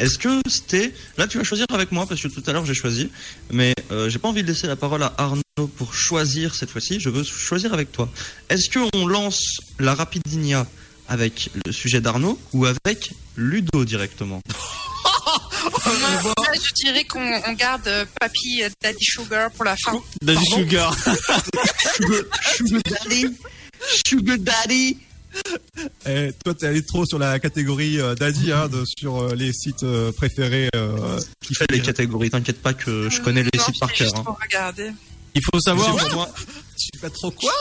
S5: Est-ce que c'était. Là, tu vas choisir avec moi parce que tout à l'heure j'ai choisi, mais euh, j'ai pas envie de laisser la parole à Arnaud pour choisir cette fois-ci. Je veux choisir avec toi. Est-ce qu'on lance la Rapidinha avec le sujet d'Arnaud ou avec Ludo directement
S7: Moi, moi, je dirais qu'on on garde euh, Papy euh, Daddy Sugar pour la fin.
S3: Daddy
S5: Pardon
S3: Sugar.
S5: Sugar, Sugar Daddy Sugar Daddy
S4: Eh, toi, t'es allé trop sur la catégorie euh, Daddy hein, de- sur euh, les sites euh, préférés. Euh,
S5: Qui fait les catégories T'inquiète pas que je connais les
S7: Non,
S5: sites par cœur. hein.
S3: Il faut savoir.
S5: Moi,
S4: Je sais pas trop quoi?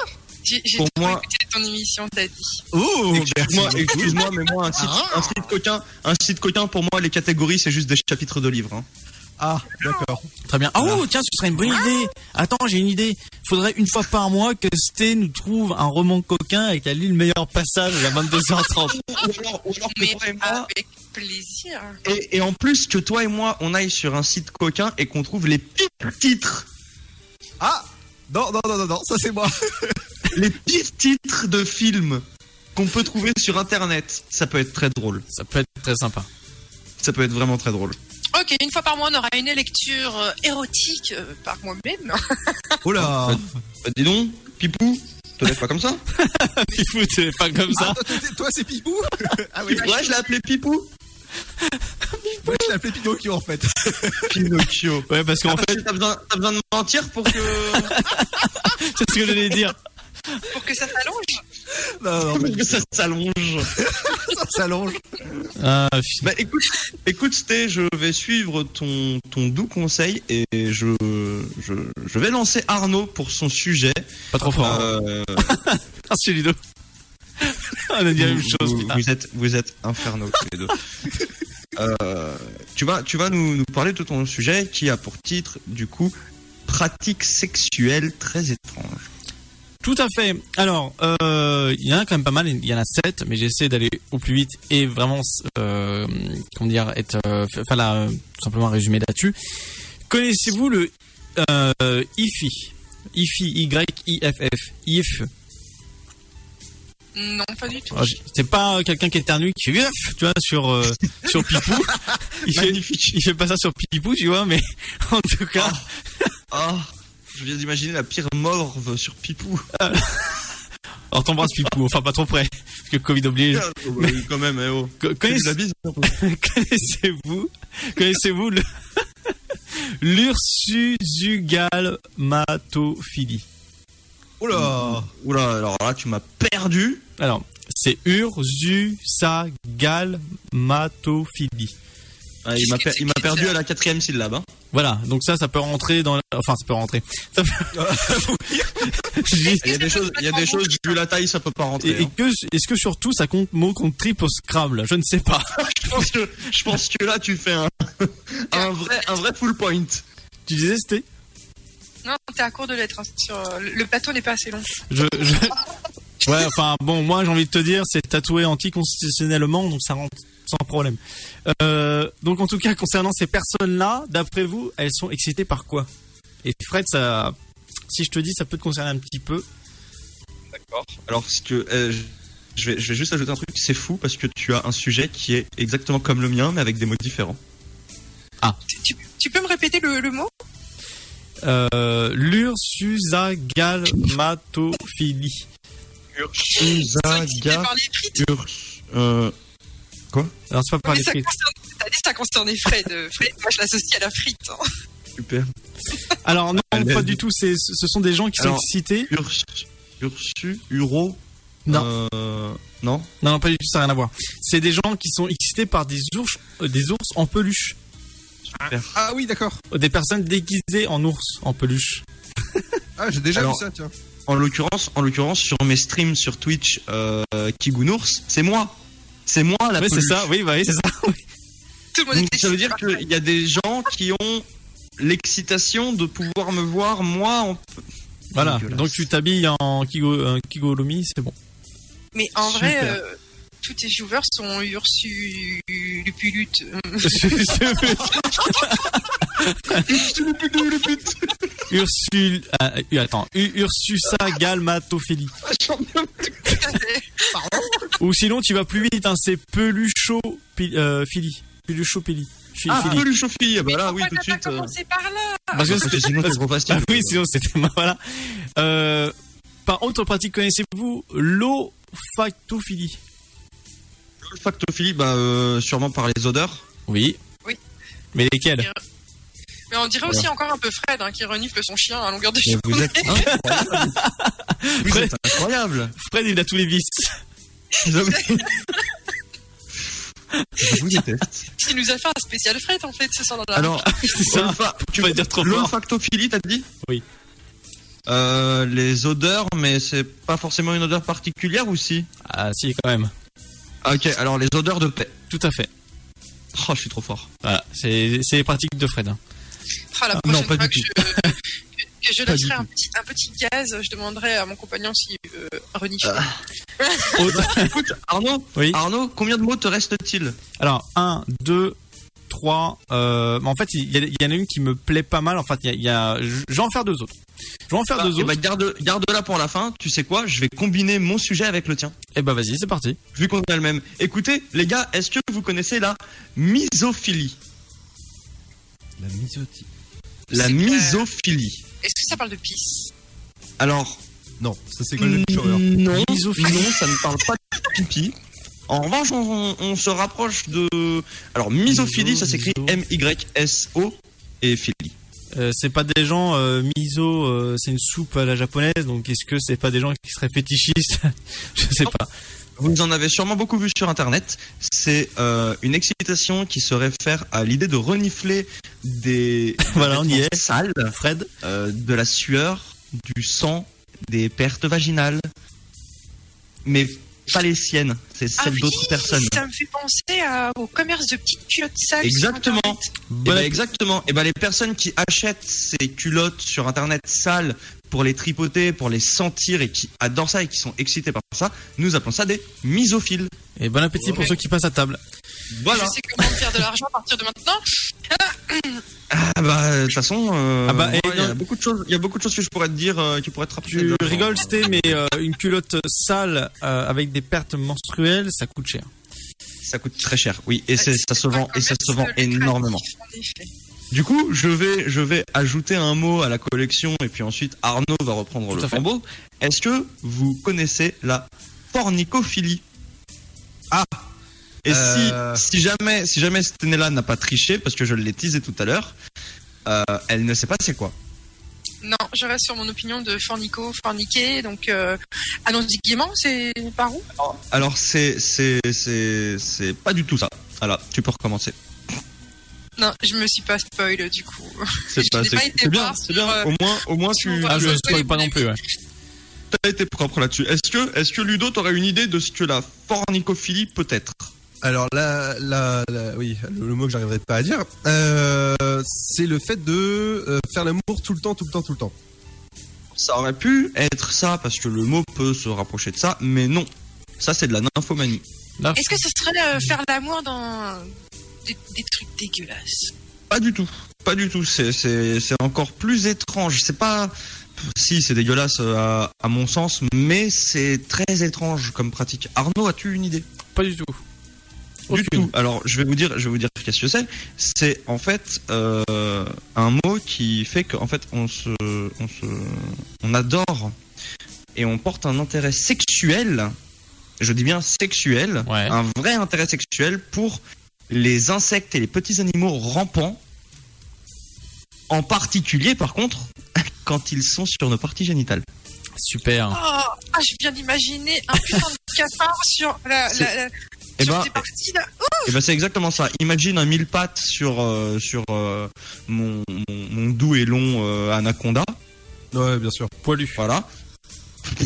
S7: J'ai trop
S5: moi-
S7: écouté ton émission, Daddy.
S4: Oh,
S5: Excuse-moi, mais moi, un site, un site coquin, un site coquin, pour moi, les catégories, c'est juste des chapitres de livres. hein.
S4: Ah, d'accord.
S3: Très bien. Ah oh, tiens, ce serait une bonne idée. Attends, j'ai une idée. Faudrait une fois par mois que Sté nous trouve un roman coquin et qu'elle lit le meilleur passage à 22h30.
S5: Ou alors, ou alors que
S7: Mais
S5: toi et moi,
S7: avec plaisir.
S5: et, et en plus que toi et moi, on aille sur un site coquin et qu'on trouve les pires titres,
S4: Ah Non, non, non, non, non, ça c'est moi.
S5: les pires titres de films qu'on peut trouver sur internet. Ça peut être très drôle.
S3: Ça peut être très sympa.
S5: Ça peut être vraiment très drôle.
S7: Ok, une fois par mois, on aura une lecture euh, érotique euh, par moi-même.
S4: Oh là
S5: Bah, dis donc, Pipou, te lève pas comme ça
S3: Pifou, c'est pas comme ça.
S4: Ah, toi, c'est Pipou Ah oui,
S5: Ouais, je l'ai appelé Pipou.
S4: Moi je l'ai appelé Pinocchio en fait.
S5: Pinocchio.
S3: Ouais, parce qu'en
S5: Ah,
S3: fait,
S5: T'as besoin, t'as besoin de mentir pour que.
S3: c'est ce que j'allais dire.
S7: Pour que ça s'allonge.
S4: Non, non, mais
S5: pour que ça s'allonge.
S4: ça s'allonge.
S3: Ah,
S5: Bah écoute, écoute Sté, je vais suivre ton, ton doux conseil et je, je, je vais lancer Arnaud pour son sujet.
S3: pas trop fort. hein.
S5: Euh,
S3: Merci Ludo. On a dit la même
S5: vous,
S3: chose,
S5: vous- êtes, vous êtes infernaux tous les deux. Euh, tu vas, tu vas nous, nous parler de ton sujet qui a pour titre, du coup, pratique sexuelle très étrange.
S3: Tout à fait. Alors, euh, il y en a quand même pas mal, il y en a sept, mais j'essaie d'aller au plus vite et vraiment, euh, comment dire, être, enfin là, tout simplement résumer là-dessus. Connaissez-vous le IFI IFI, Y-I-F-F, IF.
S7: Non, pas du tout.
S3: J- C'est pas quelqu'un qui éternue qui fait tu vois, sur, euh, sur Pipou. Il fait,
S5: Magnifique.
S3: il fait pas ça sur Pipou, tu vois, mais en tout cas,
S5: Ah, je viens d'imaginer la pire morve sur Pipou.
S3: alors t'embrasses Pipou, enfin pas trop près, parce que Covid oblige.
S5: Mais quand même, eh oh.
S3: Connaissez-
S5: bise.
S3: Connaissez-vous Connaissez-vous le l'ursusugalmatophilie
S4: Là
S5: Oula, alors là, tu m'as perdu.
S3: Alors, c'est ursusagalmatophilie.
S5: Ah, il m'a per- perdu à la quatrième syllabe. Hein.
S3: Voilà, donc ça, ça peut rentrer dans... la- Enfin, ça peut rentrer. Ça peut-
S5: Il y a des choses, il y a des choses, vu la taille, ça peut pas rentrer.
S3: Et, et
S5: hein.
S3: que, est-ce que surtout ça compte mot contre triple au Scrabble? Je ne sais pas.
S5: Je pense que, je pense que là, tu fais un, un vrai, un vrai full point.
S3: Tu disais c'était?
S7: Non, t'es à court de lettres. hein, sur, euh, le- plateau n'est pas assez long.
S3: je, je- Ouais, enfin bon, moi j'ai envie de te dire, c'est tatoué anticonstitutionnellement, donc ça rentre sans problème. Euh, donc en tout cas, concernant ces personnes-là, d'après vous, elles sont excitées par quoi? Et Fred, ça, si je te dis, ça peut te concerner un petit peu.
S5: D'accord. Alors, ce que, euh, je vais, je vais juste ajouter un truc. C'est fou parce que tu as un sujet qui est exactement comme le mien, mais avec des mots différents.
S7: Tu, tu peux me répéter le, le mot?
S3: Euh, L'ursusagalmatophilie.
S5: Ursusaga.
S7: par les frites.
S5: Urs. Euh, quoi?
S3: Alors c'est pas par les frites.
S7: concerne, t'as dit ça concernait Fred. Fred, moi je l'associe à la frite. hein.
S5: Super.
S3: Alors non, pas du tout. C'est, ce sont des gens qui sont
S5: Alors,
S3: excités.
S5: Urs, Ursu, Uro.
S3: Non.
S5: Euh, non.
S3: Non, non, pas du tout. Ça n'a rien à voir. C'est des gens qui sont excités par des ours, euh, des ours en peluche.
S5: Super.
S4: Ah oui, d'accord.
S3: Des personnes déguisées en ours en peluche.
S4: Ah, j'ai déjà
S5: Alors,
S4: vu ça, tiens.
S5: En l'occurrence, en l'occurrence, sur mes streams sur Twitch, euh, Kigounours, c'est moi. C'est moi la
S3: Oui, c'est
S5: peluche.
S3: ça. Oui, bah oui, c'est ça. oui.
S7: Tout le monde
S5: Donc, ça veut dire qu'il y a des gens qui ont l'excitation de pouvoir me voir moi en
S3: Voilà. Donc tu t'habilles en kigo, un kigolomi, c'est bon.
S7: Mais en vrai, euh, tous tes joueurs sont ursulupulutes.
S3: Ursul, ah, euh, attends, Ursusa galmatophilie. Ou sinon tu vas plus vite, hein, c'est pelucho euh, phili. Pelucho pili.
S5: Ah,
S3: phili.
S5: peluchophilie, ah bah là, oui, tout de suite. euh,
S7: par là
S3: Parce que c'était-
S5: sinon, c'est trop facile.
S3: Ah oui, sinon c'était voilà. Euh, par autre pratique, connaissez-vous L'olfactophilie,
S5: bah, euh, sûrement par les odeurs.
S3: Oui.
S7: Oui.
S3: Mais lesquelles?
S7: Mais on dirait aussi encore un peu Fred hein, qui renifle son chien à longueur de journée.
S5: vous êtes incroyable. Vous
S3: Fred,
S5: êtes incroyable.
S3: Fred, il a tous les vices.
S5: Je vous déteste.
S7: Il nous a fait un spécial Fred en fait, c'est ça dans la
S5: Alors,
S3: C'est ça.
S5: olfa-
S3: Tu vas dire trop fort.
S5: l'olfactophilie, t'as dit?
S3: Oui.
S5: Euh, les odeurs, mais c'est pas forcément une odeur particulière aussi.
S3: Ah si, quand même.
S5: Ah, Ok, alors les odeurs de paix.
S3: Tout à fait.
S5: Oh, je suis trop fort.
S3: Voilà, c'est c'est les pratiques de Fred. hein.
S7: Ah, la
S5: Ah,
S7: prochaine
S5: non, pas
S7: fois
S5: du
S7: que je, que, que je lâcherai
S5: tout.
S7: un petit, un petit gaz, je demanderai à mon compagnon s'il veut renifler.
S5: Écoute, Arnaud,
S3: Oui.
S5: Arnaud, combien de mots te reste-t-il?
S3: Alors, 1, 2, 3. Euh, mais en fait, il y, en a une qui me plaît pas mal. En fait, il y a, y a- je je vais en faire deux autres. Je vais en faire
S5: Ah,
S3: deux
S5: eh
S3: autres.
S5: ben, garde, garde-la pour la fin. Tu sais quoi Je vais combiner mon sujet avec le tien.
S3: Et bah vas-y, c'est parti.
S5: Vu qu'on a le même. Écoutez, les gars, est-ce que vous connaissez la misophilie?
S4: La misotie.
S5: La misophilie.
S7: Est-ce que ça parle de pisse?
S5: Alors,
S4: Non, ça c'est Shower.
S5: non,
S3: Misophilie.
S5: non, ça ne parle pas de pipi. En revanche, on, on se rapproche de. Alors, misophilie, ça s'écrit. M-Y-S-O et philie.
S3: Euh, c'est pas des gens euh, miso, euh, c'est une soupe à la japonaise. Donc est-ce que c'est pas des gens qui seraient fétichistes Je sais pas.
S5: Vous en avez sûrement beaucoup vu sur internet. C'est euh, une excitation qui se réfère à l'idée de renifler des
S3: Voilà, on y est.
S5: sales,
S3: Fred.
S5: de la sueur, du sang, des pertes vaginales, mais pas les siennes, c'est
S7: Ah
S5: celles
S7: oui,
S5: d'autres personnes.
S7: Ça me fait penser à- au commerce de petites culottes sales. sur
S5: Exactement. Et
S3: Bonne
S5: ben exactement. Et ben les personnes qui achètent ces culottes sur internet sales pour les tripoter, pour les sentir et qui adorent ça et qui sont excités par ça, nous appelons ça des misophiles.
S3: Et bon appétit pour ceux qui passent à table.
S5: Voilà.
S7: Je sais comment faire de l'argent à partir de maintenant.
S5: Ah bah de toute façon, euh,
S3: Ah bah,
S5: il y a beaucoup de choses, il y a beaucoup de choses que je pourrais te dire euh, qui pourraient te rappeler.
S3: Tu rigoles, Sté, mais euh, une culotte sale euh, avec des pertes menstruelles, ça coûte cher.
S5: Ça coûte très cher, oui, et ça se vend et ça se vend énormément. Du coup, je vais, je vais ajouter un mot à la collection et puis ensuite Arnaud va reprendre
S3: Tout
S5: le flambeau. Est-ce que vous connaissez la pornicophilie Ah. Et
S4: Euh.
S5: si, si jamais, si jamais Stenella n'a pas triché parce que je l'ai teasé tout à l'heure, euh, elle ne sait pas c'est quoi.
S7: Non, je reste sur mon opinion de fornico, forniqué. Donc, euh, allons-y gaiement, c'est par où?
S5: Alors c'est, c'est, c'est, c'est pas du tout ça. Voilà, tu peux recommencer.
S7: Non, je me suis pas spoil du coup.
S5: C'est
S7: Je
S5: pas,
S7: n'ai
S5: c'est,
S7: pas été
S5: c'est bien, c'est bien.
S7: euh,
S5: Au moins, au moins tu,
S3: Ah, je spoil pas non plus, ouais.
S5: as été propre là-dessus. Est-ce que, est-ce que Ludo t'aurais une idée de ce que la fornicophilie peut être?
S4: Alors là, là, là, oui, le, le mot que j'arriverai pas à dire, euh, c'est le fait de euh, faire l'amour tout le temps, tout le temps, tout le temps.
S5: Ça aurait pu être ça parce que le mot peut se rapprocher de ça, mais non. Ça, c'est de la nymphomanie.
S7: Est-ce que ce serait euh, faire l'amour dans des, des trucs dégueulasses?
S5: Pas du tout. Pas du tout. C'est, c'est, c'est encore plus étrange. C'est pas. si, c'est dégueulasse euh, à, à mon sens, mais c'est très étrange comme pratique. Arnaud, as-tu une idée?
S3: Pas du tout.
S5: Du tout. Alors, je vais vous dire, je vais vous dire qu'est-ce que c'est. C'est en fait euh, un mot qui fait qu'en fait on se, on se, on adore et on porte un intérêt sexuel. Je dis bien sexuel, un vrai intérêt sexuel pour les insectes et les petits animaux rampants. En particulier, par contre, quand ils sont sur nos parties génitales.
S3: Super.
S7: Oh, ah, je viens d'imaginer un putain de cafard sur la, la, la-
S5: Eh
S7: sur
S5: ben, Et ben c'est exactement ça. Imagine un mille pattes sur euh, sur euh, mon, mon, mon doux et long euh, anaconda.
S4: Ouais, bien sûr.
S3: Poilu.
S5: Voilà.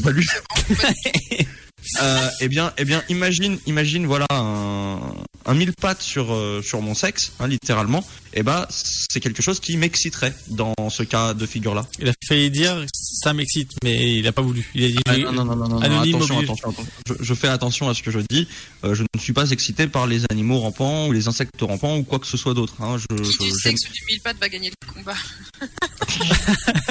S5: Poilu. euh, eh bien, eh bien, imagine, imagine, voilà un, un mille pattes sur euh, sur mon sexe, hein, littéralement. Et ben, c'est quelque chose qui m'exciterait dans ce cas de figure là.
S3: Il a failli dire ça m'excite, mais il a pas voulu. Il a dit
S5: Ah, non, non, non, non, non,
S3: anonyme
S5: attention, attention, attention. Je, je fais attention à ce que je dis. Euh, je ne suis pas excité par les animaux rampants ou les insectes rampants ou quoi que ce soit d'autre. Hein. Je,
S7: Qui
S5: je-
S7: du sexe du mille pattes va gagner le combat.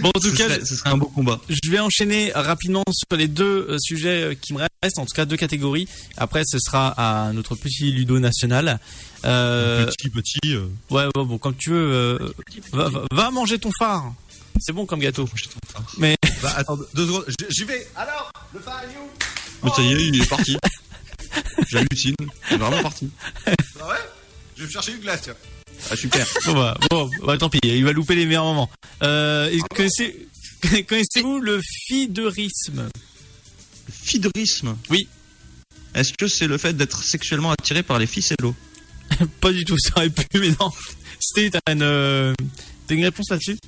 S3: Bon, en tout
S5: ce
S3: cas,
S5: serait- ce serait un beau combat.
S3: Je vais enchaîner rapidement sur les deux euh, sujets euh, qui me restent, en tout cas deux catégories. Après, ce sera à notre petit Ludo national. Euh,
S4: Petit, petit. euh.
S3: Ouais, ouais, bon, comme tu veux. euh, va, va- va manger ton phare. C'est bon comme gâteau. Mais
S4: Bah, attends, deux secondes. J'y vais. Alors, le phare est où?
S5: Mais ça y est, il est parti. J'hallucine. Il est vraiment parti.
S4: Ah ouais Je vais me chercher une glace, tiens.
S5: Ah, super.
S3: bon, bah, bon, bah, tant pis, il va louper les meilleurs moments. Euh, connaissez, connaissez-vous le fiderisme
S5: Le fiderisme
S3: Oui.
S5: Est-ce que c'est le fait d'être sexuellement attiré par les ficellos
S3: Pas du tout, ça aurait pu, mais non. C'était t'as une, euh, t'as une réponse là-dessus?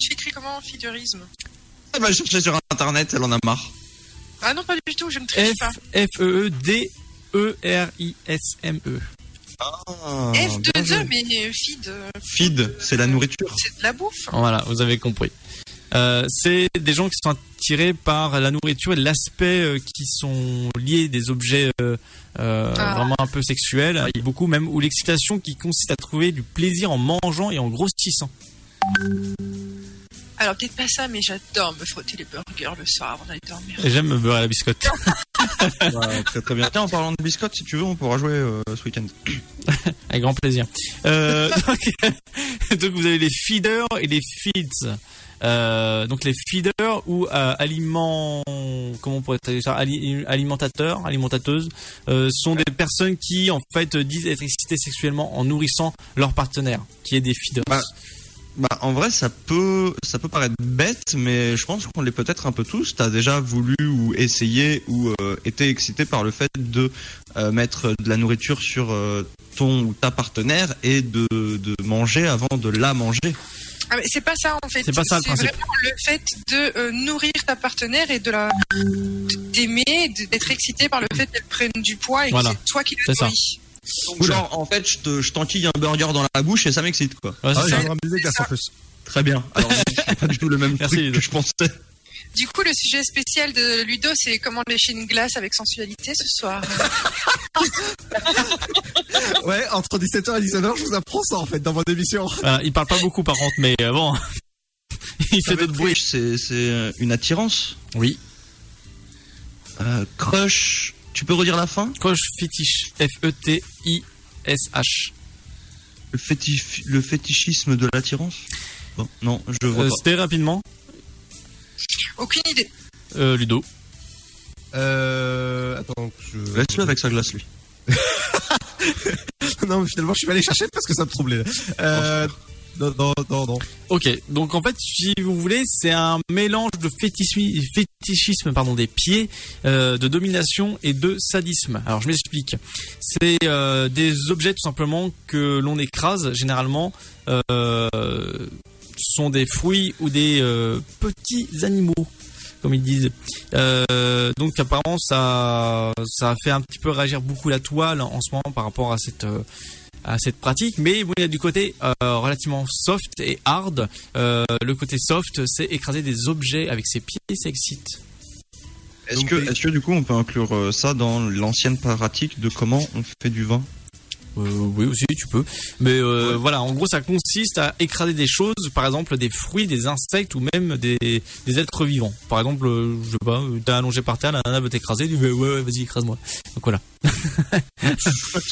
S7: Tu écris comment fidurisme
S5: Elle va chercher sur internet, elle en a marre.
S7: Ah non, pas du tout, je ne triche
S3: F
S7: pas.
S3: F E E D E R I S M E.
S5: Ah, bien
S7: F2E,
S5: joué.
S7: mais feed,
S5: Feed, c'est la nourriture.
S7: c'est de la bouffe.
S3: Voilà, vous avez compris. Euh, c'est des gens qui sont attirés par la nourriture et l'aspect euh, qui sont liés des objets euh, euh,
S7: Ah.
S3: vraiment un peu sexuels, beaucoup même, ou l'excitation qui consiste à trouver du plaisir en mangeant et en grossissant.
S7: Alors peut-être pas ça, mais j'adore me frotter les burgers le soir avant d'aller dormir.
S3: Et j'aime me beurrer la biscotte.
S5: Ouais, très très bien. Tiens, en parlant de biscottes, si tu veux, on pourra jouer euh, ce week-end.
S3: Avec grand plaisir. Euh, donc, donc vous avez les feeders et les feeds. Euh, donc les feeders ou euh, aliments, comment on pourrait dire ça, Ali- alimentateurs, alimentateuses, euh, sont des personnes qui en fait disent être excitées sexuellement en nourrissant leur partenaire, qui est des feeders.
S5: Bah, Bah, en vrai, ça peut, ça peut paraître bête, mais je pense qu'on l'est peut-être un peu tous. T'as déjà voulu ou essayé ou euh, été excité par le fait de euh, mettre de la nourriture sur euh, ton ou ta partenaire et de, de manger avant de la manger?
S7: Ah, mais c'est pas ça en fait.
S3: C'est pas ça, le principe.
S7: vraiment le fait de euh, nourrir ta partenaire et de la d'aimer, d'être excité par le fait qu'elle prenne du poids et
S3: Voilà.
S7: que c'est toi qui
S3: ça.
S7: nourris.
S5: Donc, genre, en fait, je te- je t'enquille un burger dans la bouche et ça m'excite, quoi.
S3: Ouais, c'est
S4: Ah,
S3: ça.
S4: en plus.
S5: Très bien. Alors, c'est pas du tout le même
S3: Merci,
S5: truc
S3: Ludo.
S5: que je pensais.
S7: Du coup, le sujet spécial de Ludo, c'est comment lécher une glace avec sensualité ce soir.
S4: Ouais, entre 17h et 19h, je vous apprends ça en fait dans votre émission.
S3: Voilà, il parle pas beaucoup par contre, mais euh, bon, il fait d'autres bruits.
S5: C'est c'est, euh, une attirance?
S3: Oui.
S5: Euh, crush. Tu peux redire la fin?
S3: Crush fétiche. E F-E-T-I-S-H.
S5: le, fétif- le fétichisme de l'attirance? Bon, non, je vois
S3: Euh,
S5: pas.
S3: C'était rapidement.
S7: Aucune idée.
S3: Euh, Ludo.
S4: Euh. Attends, je.
S5: Laisse-le avec sa glace, lui.
S4: non, mais finalement, je suis allé chercher parce que ça me troublait. Euh. Non, non, non, non.
S3: Ok, donc en fait, si vous voulez, c'est un mélange de fétichisme, pardon, des pieds, euh, de domination et de sadisme. Alors je m'explique. C'est euh, des objets tout simplement que l'on écrase généralement. Euh, sont des fruits ou des euh, petits animaux, comme ils disent. Donc apparemment, ça, ça a fait un petit peu réagir beaucoup la toile en ce moment par rapport à cette à cette pratique, mais bon, il y a du côté euh, relativement soft et hard. Euh, le côté soft, c'est écraser des objets avec ses pieds, ça excite.
S5: Est-ce que, est-ce que du coup on peut inclure euh, ça dans l'ancienne pratique de comment on fait du vin?
S3: Oui aussi tu peux. Mais euh, voilà, en gros ça consiste à écraser des choses, par exemple des fruits, des insectes ou même des, des êtres vivants. Par exemple, euh, je sais pas, euh, t'es allongé par terre, la nana veut t'écraser, tu dis ouais, ouais vas-y écrase-moi. Donc voilà.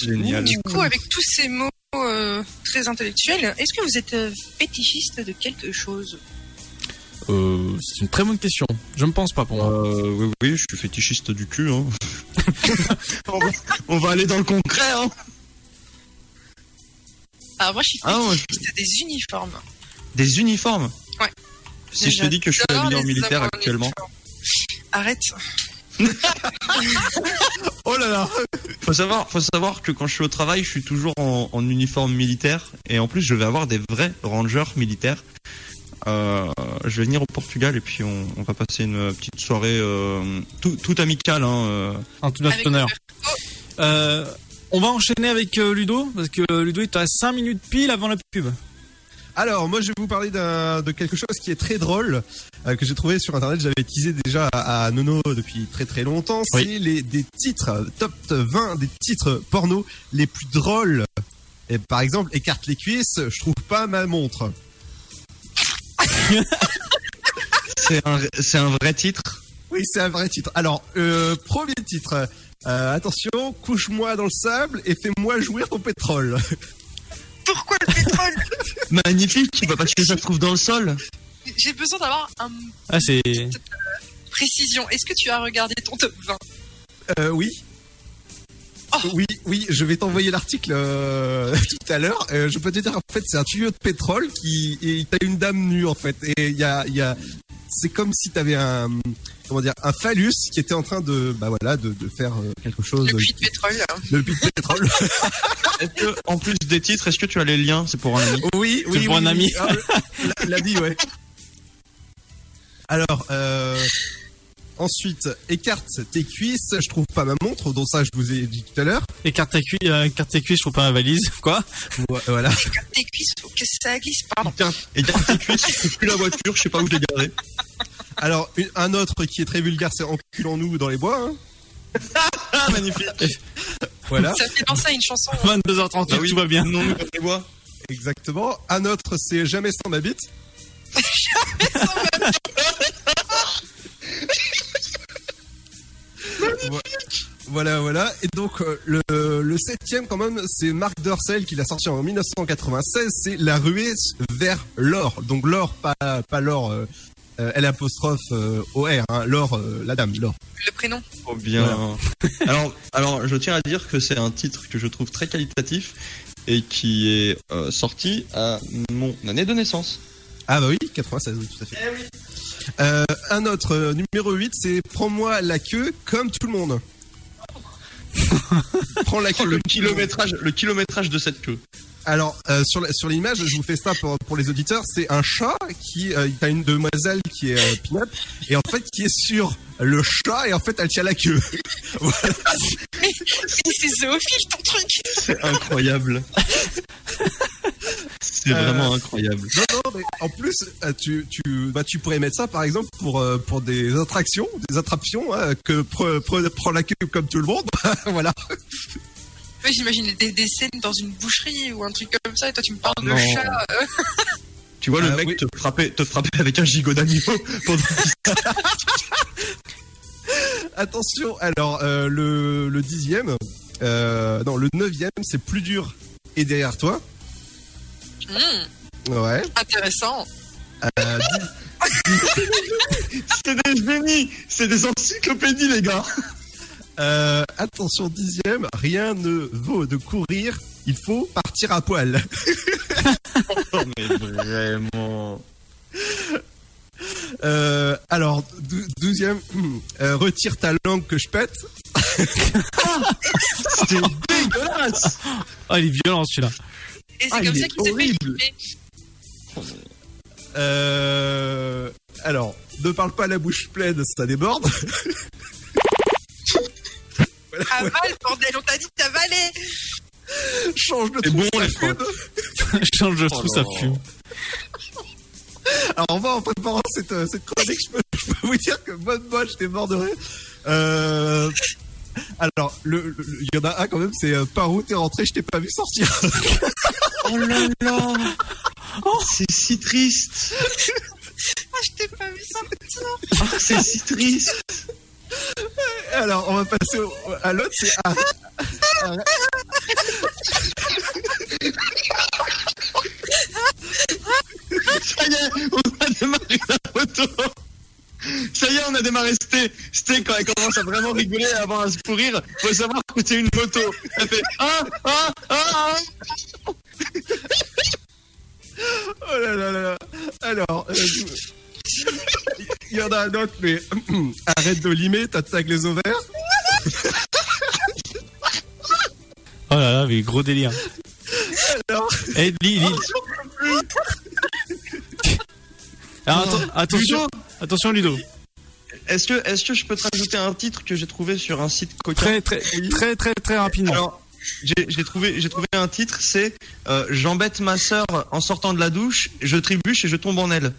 S5: Génial.
S7: Du coup, avec tous ces mots euh, très intellectuels, est-ce que vous êtes euh, fétichiste de quelque chose?
S3: Euh, c'est une très bonne question. Je ne pense pas pour moi.
S5: Euh, oui, oui, je suis fétichiste du cul. Hein. on, va, on va aller dans le concret. Hein.
S7: Alors moi, je suis
S5: Ah, ouais.
S7: des uniformes.
S5: Des uniformes.
S7: Ouais.
S5: Si je te dis que je suis habillé en militaire
S7: en
S5: actuellement.
S7: Arrête.
S4: Oh là là
S5: Faut savoir, faut savoir que quand je suis au travail, je suis toujours en, en uniforme militaire et en plus je vais avoir des vrais rangers militaires. Euh, je vais venir au Portugal et puis on, on va passer une petite soirée euh, tout, tout amicale. Hein, euh.
S3: En tout notre honneur. Euh, on va enchaîner avec euh, Ludo parce que euh, Ludo il te reste 5 minutes pile avant la pub.
S4: Alors, moi, je vais vous parler de quelque chose qui est très drôle, euh, que j'ai trouvé sur Internet. J'avais teasé déjà à, à Nono depuis très très longtemps.
S3: Oui.
S4: C'est les, des titres, top 20 des titres porno les plus drôles. Et par exemple, écarte les cuisses, je trouve pas ma montre.
S5: C'est un, c'est un vrai titre?
S4: Oui, c'est un vrai titre. Alors, euh, premier titre. Euh, attention, couche-moi dans le sable et fais-moi jouir ton pétrole.
S7: Pourquoi le pétrole?
S5: Magnifique, bah parce que ça se trouve dans le sol?
S7: J'ai besoin d'avoir un
S3: Ah c'est
S7: précision. Est-ce que tu as regardé ton top 20
S4: Euh, oui. Oui, oui, je vais t'envoyer l'article euh, tout à l'heure. Euh, je peux te dire, en fait, c'est un tuyau de pétrole qui, et t'as une dame nue, en fait. Et il y a, il y a, c'est comme si t'avais un, comment dire, un phallus qui était en train de, bah voilà, de, de faire euh, quelque chose.
S7: Le puits de pétrole. là.
S4: Le puits de pétrole.
S5: Est-ce que, en plus des titres, est-ce que tu as les liens? C'est pour un ami.
S4: oui, oui,
S3: C'est pour
S4: oui,
S3: un ami.
S4: oui. Ah, la- L'ami, ouais. Alors, euh, ensuite, écarte tes cuisses. Je trouve pas ma montre, dont ça je vous ai dit tout à l'heure.
S3: écarte ta cuisse, euh, écarte tes cuisses, je trouve pas ma valise. Quoi
S4: Voilà.
S7: Tes cuisses, faut que ça glisse, pardon.
S5: Garde tes cuisses, je trouve plus la voiture, je sais pas où je l'ai gardée.
S4: Alors, une- un autre qui est très vulgaire, c'est enculons-nous dans les bois. hein.
S5: Ah, magnifique.
S4: Voilà,
S7: Ça fait penser à une chanson.
S3: 22h38,
S5: Bah oui,
S3: tout va bien.
S5: Non, nous, dans les bois.
S4: exactement. Un autre, c'est jamais sans ma bite. Vo- Voilà, voilà. Et donc, euh, le, le septième, quand même, c'est Marc Dorcel qui l'a sorti en 1996. C'est La ruée vers l'or. Donc, l'or, pas, pas l'or, euh, euh, L apostrophe euh, OR, hein, l'or, euh, la dame, l'or.
S7: Le prénom.
S5: Trop bien. alors, alors, je tiens à dire que c'est un titre que je trouve très qualitatif et qui est euh, sorti à mon année de naissance.
S4: Ah bah oui, 96, oui, tout à fait. Euh, un autre, euh, numéro 8, c'est Prends-moi la queue comme tout le monde. Prends la queue
S5: Oh, le kilométrage, le kilométrage de cette queue.
S4: Alors, euh, sur, sur l'image, je vous fais ça pour, pour les auditeurs, c'est un chat qui... Euh, T'as une demoiselle qui est euh, pin-up, et en fait qui est sur le chat, et en fait elle tient la queue. Voilà.
S7: Mais, mais c'est zoophile ton truc.
S5: C'est incroyable. C'est
S4: Euh,
S5: vraiment incroyable.
S4: Non, non, mais en plus, euh, tu, tu, bah, tu pourrais mettre ça, par exemple, pour, pour des attractions, des attractions, hein, que pre- pre- prends la queue comme tout le monde. voilà.
S7: J'imagine des, des scènes dans une boucherie ou un truc comme ça, et toi tu me parles de chat.
S5: Tu vois le
S4: Ah,
S5: mec
S4: oui.
S5: te frapper, te frapper avec un gigot d'animaux pendant
S4: Attention, alors euh, le, le dixième, euh, non, le neuvième, c'est plus dur et derrière toi.
S7: Hmm,
S4: Ouais.
S7: intéressant.
S4: Euh,
S5: C'est des génies, c'est des encyclopédies les gars.
S4: Euh, attention, dixième, rien ne vaut de courir, il faut partir à poil.
S5: Oh mais vraiment.
S4: Euh, alors, dou- douzième, euh, retire ta langue que je pète.
S5: C'est dégueulasse.
S3: Ah, il est violent celui-là.
S7: Et c'est
S5: Ah,
S7: comme
S5: il
S7: ça
S5: est
S7: qu'il s'est fait.
S4: Euh, alors, ne parle pas la bouche pleine, ça déborde.
S7: Avale, bordel, on t'a dit d'avaler.
S4: Change de trou,
S5: bon,
S4: ça fume.
S3: Change de
S5: Oh
S3: trou, ça fume.
S4: Alors, on va en préparant cette, euh, cette chronique, je peux, je peux vous dire que bonne moi, j'étais mort de rire. Euh, Alors, le, il y en a un quand même, c'est euh, par où t'es rentré, je t'ai pas vu sortir.
S5: Oh là là C'est si triste
S7: Ah, je t'ai pas vu sortir.
S5: Ah, C'est si triste
S4: Alors, on va passer au- à l'autre, c'est Ar- Ar-
S5: Ça y est, on a démarré la photo ça y est, on a démarré. C'était, c'était quand elle commence à vraiment rigoler avant à se pourrir. Faut savoir que c'est une moto. Elle fait ah ah ah. ah.
S4: Oh là là là là. Alors, euh, il y en a un autre, mais arrête de limer, t'as tag les ovaires.
S3: Oh là là, mais gros délire.
S4: Alors,
S3: Eh, lis. Alors, atten- attention,
S5: Ludo
S3: attention Ludo.
S5: Est-ce que, est-ce que je peux te rajouter un titre que j'ai trouvé sur un site coquin
S3: Très très très très très rapidement.
S5: Alors, j'ai trouvé, j'ai trouvé un titre, c'est euh, J'embête ma sœur en sortant de la douche, je trébuche et je tombe en elle.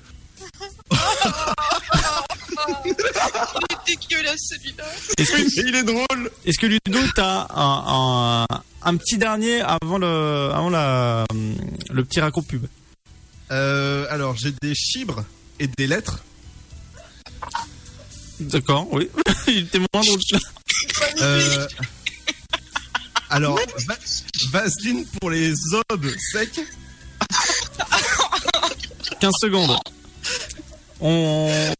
S7: Il est dégueulasse celui-là.
S3: Est-ce que,
S5: il est drôle.
S3: est-ce que Ludo, t'as un, un, un petit dernier avant le avant la le petit raccourci pub?
S4: Euh, alors j'ai des chibres et des lettres.
S3: D'accord, oui. Il était moins drôle.
S4: Euh, alors, va- Vaseline pour les obes secs.
S3: 15 secondes. On,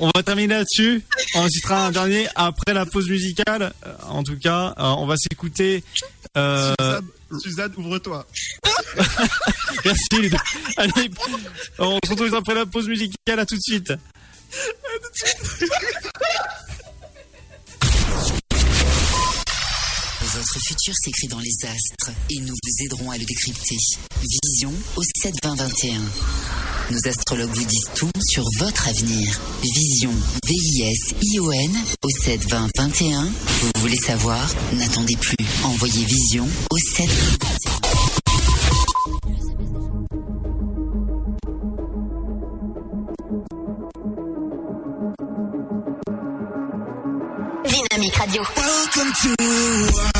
S3: on va terminer là-dessus. On citera un dernier après la pause musicale. Euh, En tout cas, euh, on va s'écouter. Euh,
S4: Suzanne, Suzanne, ouvre-toi.
S3: merci. Allez, on se retrouve après la pause musicale. À tout de suite.
S8: Votre futur s'écrit dans les astres et nous vous aiderons à le décrypter. Vision au 7 20 21. Nos astrologues vous disent tout sur votre avenir. Vision, V-I-S-I-O-N au 7 20 21. Vous voulez savoir? N'attendez plus. Envoyez Vision au 7 20 21.
S10: Dynamique Radio.
S12: Welcome to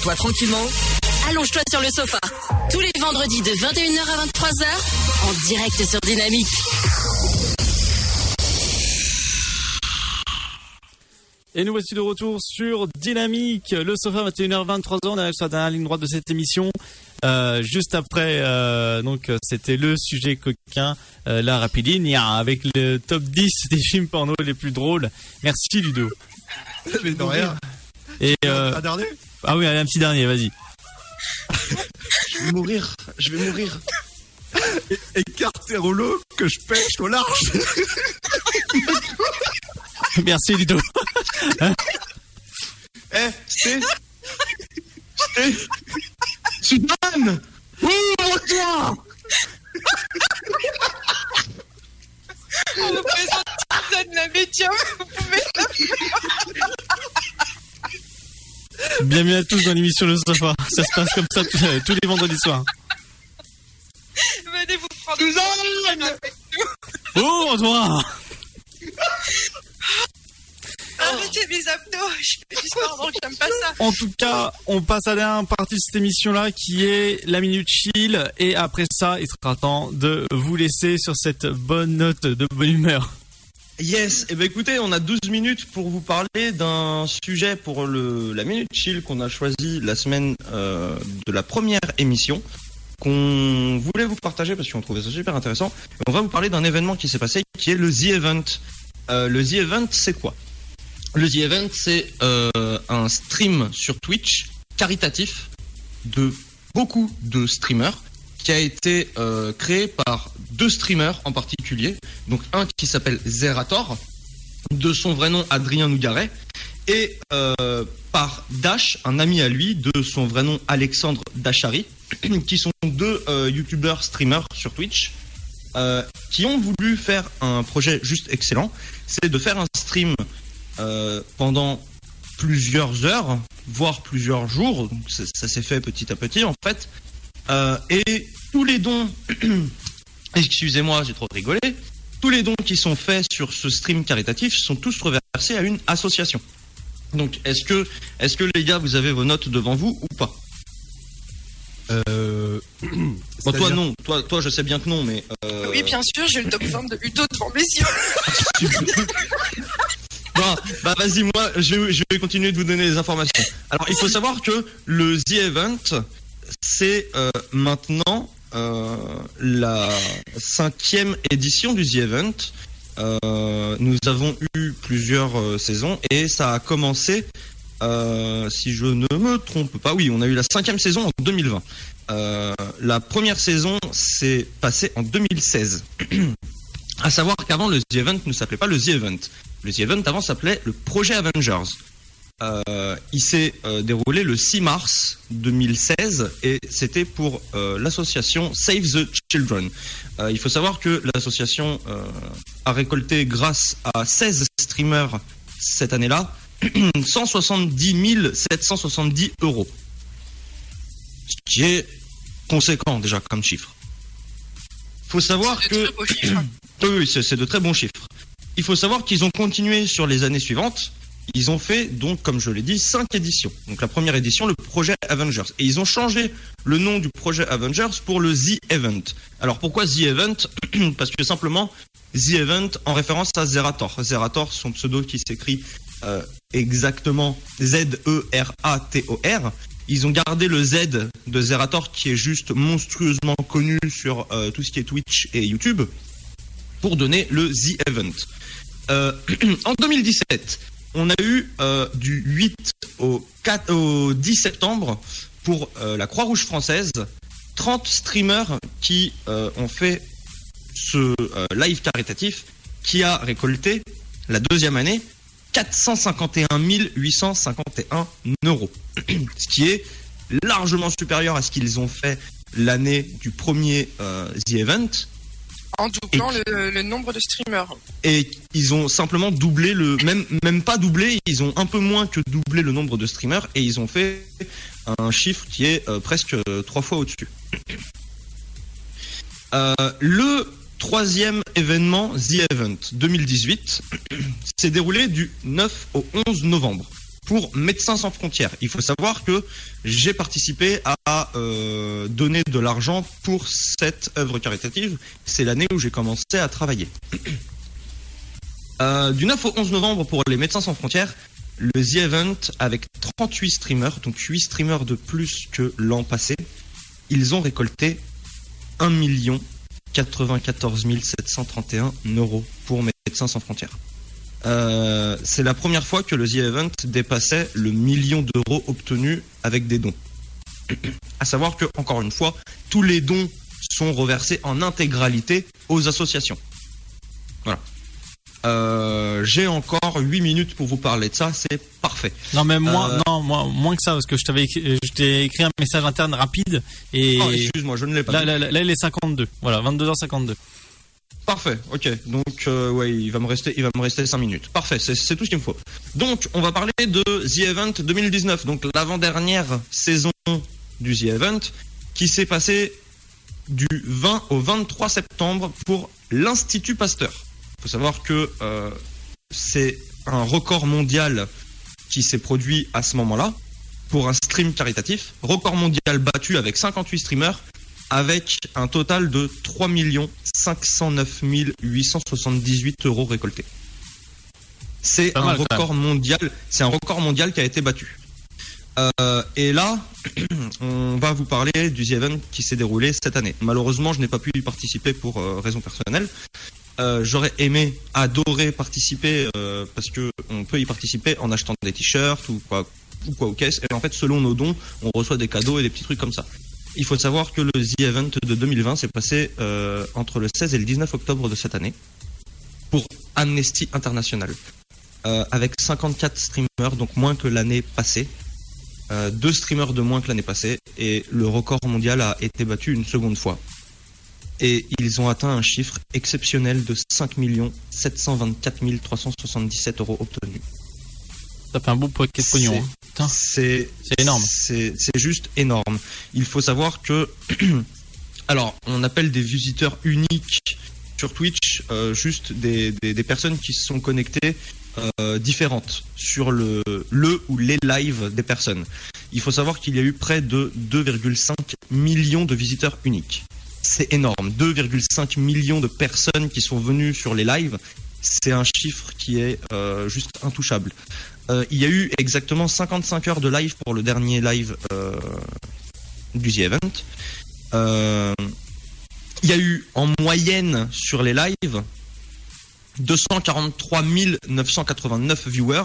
S2: Installe-toi tranquillement.
S1: Allonge-toi sur le sofa. Tous les vendredis de 21h à 23h, en direct sur Dynamique.
S3: Et nous voici de retour sur Dynamique, le sofa 21h 23h, on est sur la dernière ligne droite de cette émission. Euh, juste après, euh, donc euh, c'était le sujet coquin, euh, la rapidine, avec le top 10 des films porno les plus drôles. Merci Ludo.
S4: Mais de rien.
S3: Et euh, ah oui, allez, un petit dernier, vas-y.
S5: Je vais mourir. Je vais mourir.
S4: Écarte au lot que je pêche au large.
S3: Merci Ludo.
S5: Eh, Sté Sté Suzanne Ouvre-toi
S7: On vous présente Suzanne la médium. Vous pouvez
S3: Bienvenue à tous dans l'émission Le Sofa. Ça se passe comme ça tous, tous les vendredis soirs.
S7: venez vous prendre.
S5: Suzanne
S7: avec nous.
S3: Oh, toi
S7: Arrêtez mes abdos. Je fais du sport donc j'aime pas ça.
S3: En tout cas, on passe à la dernière partie de cette émission-là qui est la minute chill. Et après ça, il sera temps de vous laisser sur cette bonne note de bonne humeur.
S5: Yes, et ben écoutez, on a 12 minutes pour vous parler d'un sujet pour le, la Minute Chill qu'on a choisi la semaine euh, de la première émission, qu'on voulait vous partager parce qu'on trouvait ça super intéressant. On va vous parler d'un événement qui s'est passé qui est le The Event. Euh, le The Event, c'est quoi? Le The Event, c'est euh, un stream sur Twitch caritatif de beaucoup de streamers qui a été euh, créé par deux streamers en particulier. Donc un qui s'appelle Zerator, de son vrai nom Adrien Nougaret, et euh, par Dash, un ami à lui, de son vrai nom Alexandre Dachary, qui sont deux euh, youtubeurs streamers sur Twitch, qui ont voulu faire un projet juste excellent, c'est de faire un stream pendant plusieurs heures, voire plusieurs jours. Ça s'est fait petit à petit en fait. Euh, et tous les dons, excusez-moi, j'ai trop rigolé, tous les dons qui sont faits sur ce stream caritatif sont tous reversés à une association. Donc, est-ce que, est-ce que les gars, vous avez vos notes devant vous ou pas?
S4: Euh...
S5: Bon, toi non, toi, toi, je sais bien que non, mais euh,
S7: Oui, bien sûr, j'ai le top 20 de Udo devant mes yeux.
S5: Bon, bah vas-y, moi, je vais, je vais continuer de vous donner les informations. Alors, il faut savoir que le The Event, c'est euh, maintenant euh, la cinquième édition du The Event. Euh, nous avons eu plusieurs saisons et ça a commencé, si je ne me trompe pas, oui, on a eu la cinquième saison en 2020. Euh, la première saison s'est passée en 2016. À savoir qu'avant le The Event ne s'appelait pas le The Event. Le The Event avant s'appelait le Projet Avengers. Euh, il s'est euh, déroulé le 6 mars 2016 et c'était pour euh, l'association Save the Children. Il faut savoir que l'association a récolté grâce à 16 streamers cette année-là 170 770 euros. Ce qui est conséquent déjà comme chiffre. faut savoir que oui, c'est de très bons chiffres. Il faut savoir qu'ils ont continué sur les années suivantes. Ils ont fait donc, comme je l'ai dit, cinq éditions. Donc la première édition, le projet Avengers. Et ils ont changé le nom du projet Avengers pour le The Event. Alors pourquoi The Event Parce que simplement, The Event en référence à Zerator. Zerator, son pseudo qui s'écrit euh, exactement Z-E-R-A-T-O-R. Ils ont gardé le Z de Zerator qui est juste monstrueusement connu sur euh, tout ce qui est Twitch et YouTube pour donner le The Event. Euh, en 2017, on a eu euh, du 8 au, 4, au 10 septembre pour euh, la Croix-Rouge française 30 streamers qui euh, ont fait ce live caritatif qui a récolté la deuxième année 451 851 euros. ce qui est largement supérieur à ce qu'ils ont fait l'année du premier The Event.
S7: En doublant le, le nombre de streamers.
S5: Et ils ont simplement doublé le, même, même pas doublé, ils ont un peu moins que doublé le nombre de streamers et ils ont fait un chiffre qui est euh, presque euh, trois fois au-dessus. Euh, le troisième événement, The Event 2018, s'est déroulé du 9 au 11 novembre. Pour Médecins sans frontières. Il faut savoir que j'ai participé à euh, donner de l'argent pour cette œuvre caritative. C'est l'année où j'ai commencé à travailler. Euh, du 9 au 11 novembre pour les Médecins sans frontières, le The Event avec 38 streamers, donc 8 streamers de plus que l'an passé, ils ont récolté 1 million 94 731 euros pour Médecins sans frontières. Euh, c'est la première fois que le The Event dépassait le million d'euros obtenus avec des dons. à savoir que, encore une fois, tous les dons sont reversés en intégralité aux associations. Voilà. Euh, J'ai encore 8 minutes pour vous parler de ça, c'est parfait.
S3: Non, mais moins,
S5: Euh,
S3: non, moins, moins que ça, parce que je t'avais écrit, je t'ai écrit un message interne rapide et.
S5: Oh, excuse-moi, je ne l'ai pas
S3: là, il est 52. Voilà, 22h52.
S5: Parfait, ok. Donc, euh, ouais, il va me rester, il va me rester 5 minutes. Parfait, c'est tout ce qu'il me faut. Donc, on va parler de The Event 2019, donc l'avant-dernière saison du The Event, qui s'est passée du 20 au 23 septembre pour l'Institut Pasteur. Il faut savoir que euh, c'est un record mondial qui s'est produit à ce moment-là pour un stream caritatif. Record mondial battu avec 58 streamers avec un total de 3 509 878 euros récoltés. C'est un record mondial, c'est un record mondial qui a été battu. Euh, et là, on va vous parler du The Event qui s'est déroulé cette année. Malheureusement, je n'ai pas pu y participer pour euh, raisons personnelles. Euh, J'aurais aimé, adoré participer parce que on peut y participer en achetant des t-shirts ou quoi ou quoi aux caisses. Et en fait, selon nos dons, on reçoit des cadeaux et des petits trucs comme ça. Il faut savoir que le The Event de 2020 s'est passé euh, entre le 16 et le 19 octobre de cette année pour Amnesty International, euh, avec 54 streamers, donc moins que l'année passée. Euh, deux streamers de moins que l'année passée et le record mondial a été battu une seconde fois. Et ils ont atteint un chiffre exceptionnel de 5 724 377 euros obtenus.
S3: Ça fait un beau paquet de pognon. hein. Putain.
S5: C'est
S3: énorme.
S5: C'est c'est juste énorme. Il faut savoir que, alors, on appelle des visiteurs uniques sur Twitch euh, juste des, des, des personnes qui se sont connectées euh, différentes sur le, le ou les lives des personnes. Il faut savoir qu'il y a eu près de 2,5 millions de visiteurs uniques. C'est énorme. 2,5 millions de personnes qui sont venues sur les lives. C'est un chiffre qui est euh, juste intouchable. Euh, il y a eu exactement 55 heures de live pour le dernier live euh, du The Event. Euh, il y a eu en moyenne sur les lives 243 989 viewers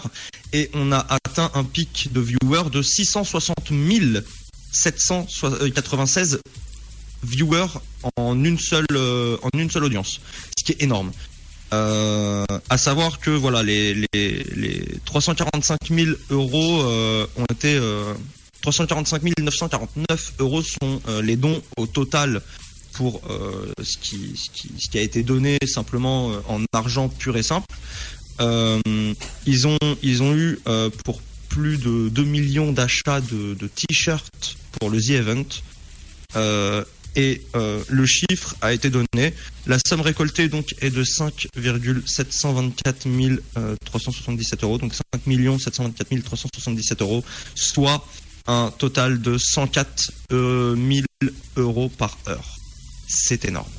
S5: et on a atteint un pic de viewers de 660 796 viewers en une seule en une seule audience, ce qui est énorme. Euh, à savoir que voilà les, les, les 345 000 euros euh, ont été euh, 345 949 euros sont euh, les dons au total pour euh, ce, qui, ce, qui, ce qui a été donné simplement euh, en argent pur et simple. Euh, ils ont ils ont eu euh, pour plus de 2 millions d'achats de, de t-shirts pour le The Event. Euh, et euh, le chiffre a été donné. La somme récoltée donc est de 5,724 377 euros, donc 5 724 377 euros, soit un total de 104 euh, 000 euros par heure. C'est énorme.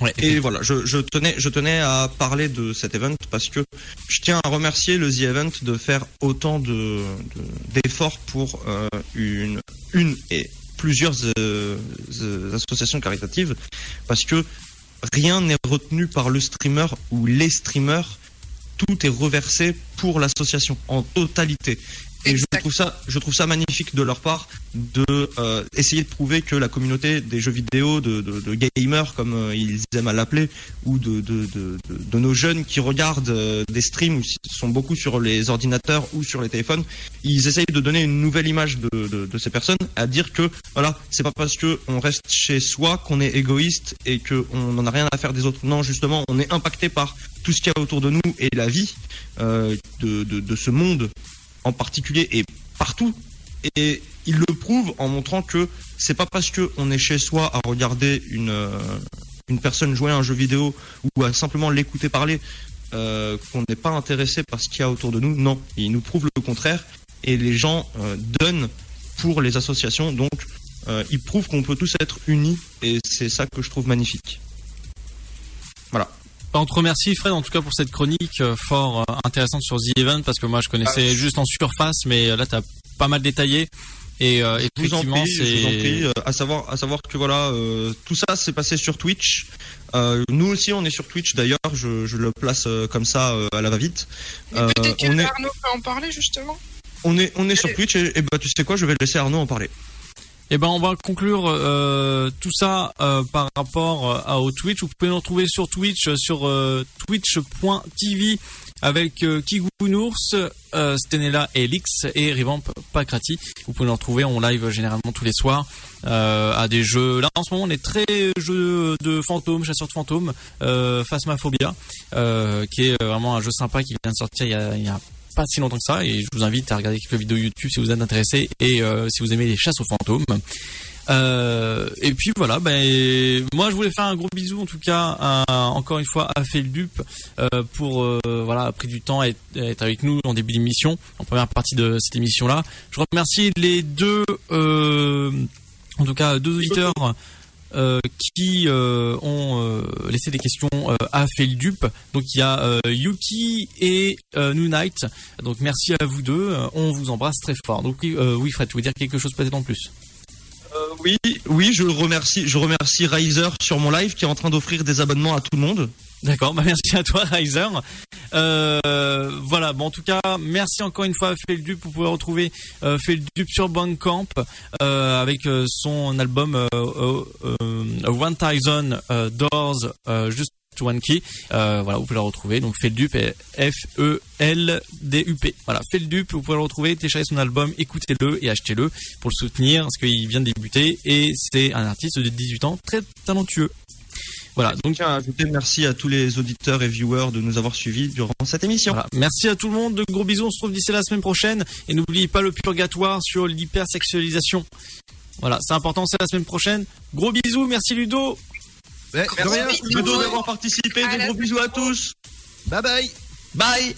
S3: Ouais,
S5: Et voilà, je, je, tenais, je tenais à parler de cet event parce que je tiens à remercier le The Event de faire autant de, de- d'efforts pour euh, une, une et plusieurs euh, euh, associations caritatives parce que rien n'est retenu par le streamer ou les streamers, tout est reversé pour l'association en totalité. Et je trouve ça, je trouve ça magnifique de leur part de euh, essayer de prouver que la communauté des jeux vidéo, de, de, de gamers comme euh, ils aiment à l'appeler, ou de, de, de, de- de nos jeunes qui regardent euh, des streams, ou sont beaucoup sur les ordinateurs ou sur les téléphones, ils essayent de donner une nouvelle image de, de, de ces personnes, à dire que voilà, c'est pas parce que on reste chez soi qu'on est égoïste et qu'on n'en a rien à faire des autres. Non, justement, on est impacté par tout ce qu'il y a autour de nous et la vie euh, de, de, de ce monde en particulier et partout. Et il le prouve en montrant que c'est pas parce que on est chez soi à regarder une, euh, une personne jouer à un jeu vidéo ou à simplement l'écouter parler euh, qu'on n'est pas intéressé par ce qu'il y a autour de nous. Non, il nous prouve le contraire. Et les gens euh, donnent pour les associations, donc ils prouvent qu'on peut tous être unis. Et c'est ça que je trouve magnifique. Voilà.
S3: Bah, On te remercie Fred en tout cas pour cette chronique euh, fort euh, intéressante sur The Event parce que moi je connaissais
S5: Ah,
S3: juste en surface mais euh, là tu as pas mal détaillé et euh,
S5: Je vous en
S3: effectivement c'est
S5: à savoir, à savoir que voilà, euh, tout ça s'est passé sur Twitch. Euh, nous aussi, on est sur Twitch. D'ailleurs, je, je le place euh, comme ça euh, à la va-vite. Euh,
S7: Peut-être que
S5: on est,
S7: Arnaud peut en parler justement.
S5: on est, on est sur Twitch et, et bah, tu sais quoi, je vais laisser Arnaud en parler.
S3: Eh ben, on va conclure euh, tout ça euh, par rapport euh, à, au Twitch. Vous pouvez nous retrouver sur Twitch, sur euh, twitch.tv avec Kigounours, Stenella et Lix et Rivamp Pakrati. Vous pouvez nous retrouver en live généralement tous les soirs à des jeux. Là, en ce moment, on est très jeu de fantômes, chasseurs de fantômes, Phasmophobia, euh, qui est vraiment un jeu sympa qui vient de sortir il y a, il y a pas si longtemps que ça et je vous invite à regarder quelques vidéos YouTube si vous êtes intéressé et euh, si vous aimez les chasses aux fantômes. Euh, et puis voilà, ben moi je voulais faire un gros bisou en tout cas à- encore une fois à Feldup euh, pour euh, voilà pris du temps à être, à être avec nous en début d'émission, en première partie de cette émission là. Je remercie les deux en tout cas deux auditeurs euh, qui euh, ont euh, laissé des questions à Feldup. Donc il y a Yuki et New Night. Donc merci à vous deux. On vous embrasse très fort. Donc oui, Fred, tu veux dire quelque chose peut-être en plus?
S5: Oui, oui, je remercie, je remercie Riser sur mon live qui est en train d'offrir des abonnements à tout le monde.
S3: D'accord, bah merci à toi Riser. Euh, voilà, bon en tout cas, merci encore une fois à Feldup. Vous pouvez retrouver euh, Feldup sur Bandcamp euh, avec euh, son album euh, euh, One Thousand Doors juste One Key. Euh, voilà, vous pouvez le retrouver. Donc Feldup est F-E-L-D-U-P. Voilà, Feldup, vous pouvez le retrouver, téléchargez son album, écoutez-le et achetez-le pour le soutenir parce qu'il vient de débuter et c'est un artiste de 18 ans très talentueux. Voilà, donc
S5: tiens à ajouter merci à tous les auditeurs et viewers de nous avoir suivis durant cette émission.
S3: Voilà. Merci à tout le monde, de gros bisous, on se retrouve d'ici la semaine prochaine et n'oubliez pas le purgatoire sur l'hypersexualisation. Voilà, c'est important, c'est la semaine prochaine. Gros bisous, merci Ludo.
S4: Ouais, de rien.
S5: Ludo d'avoir participé.
S7: À
S5: Des
S7: la
S5: gros bisous à tous.
S4: Bye bye.
S5: Bye.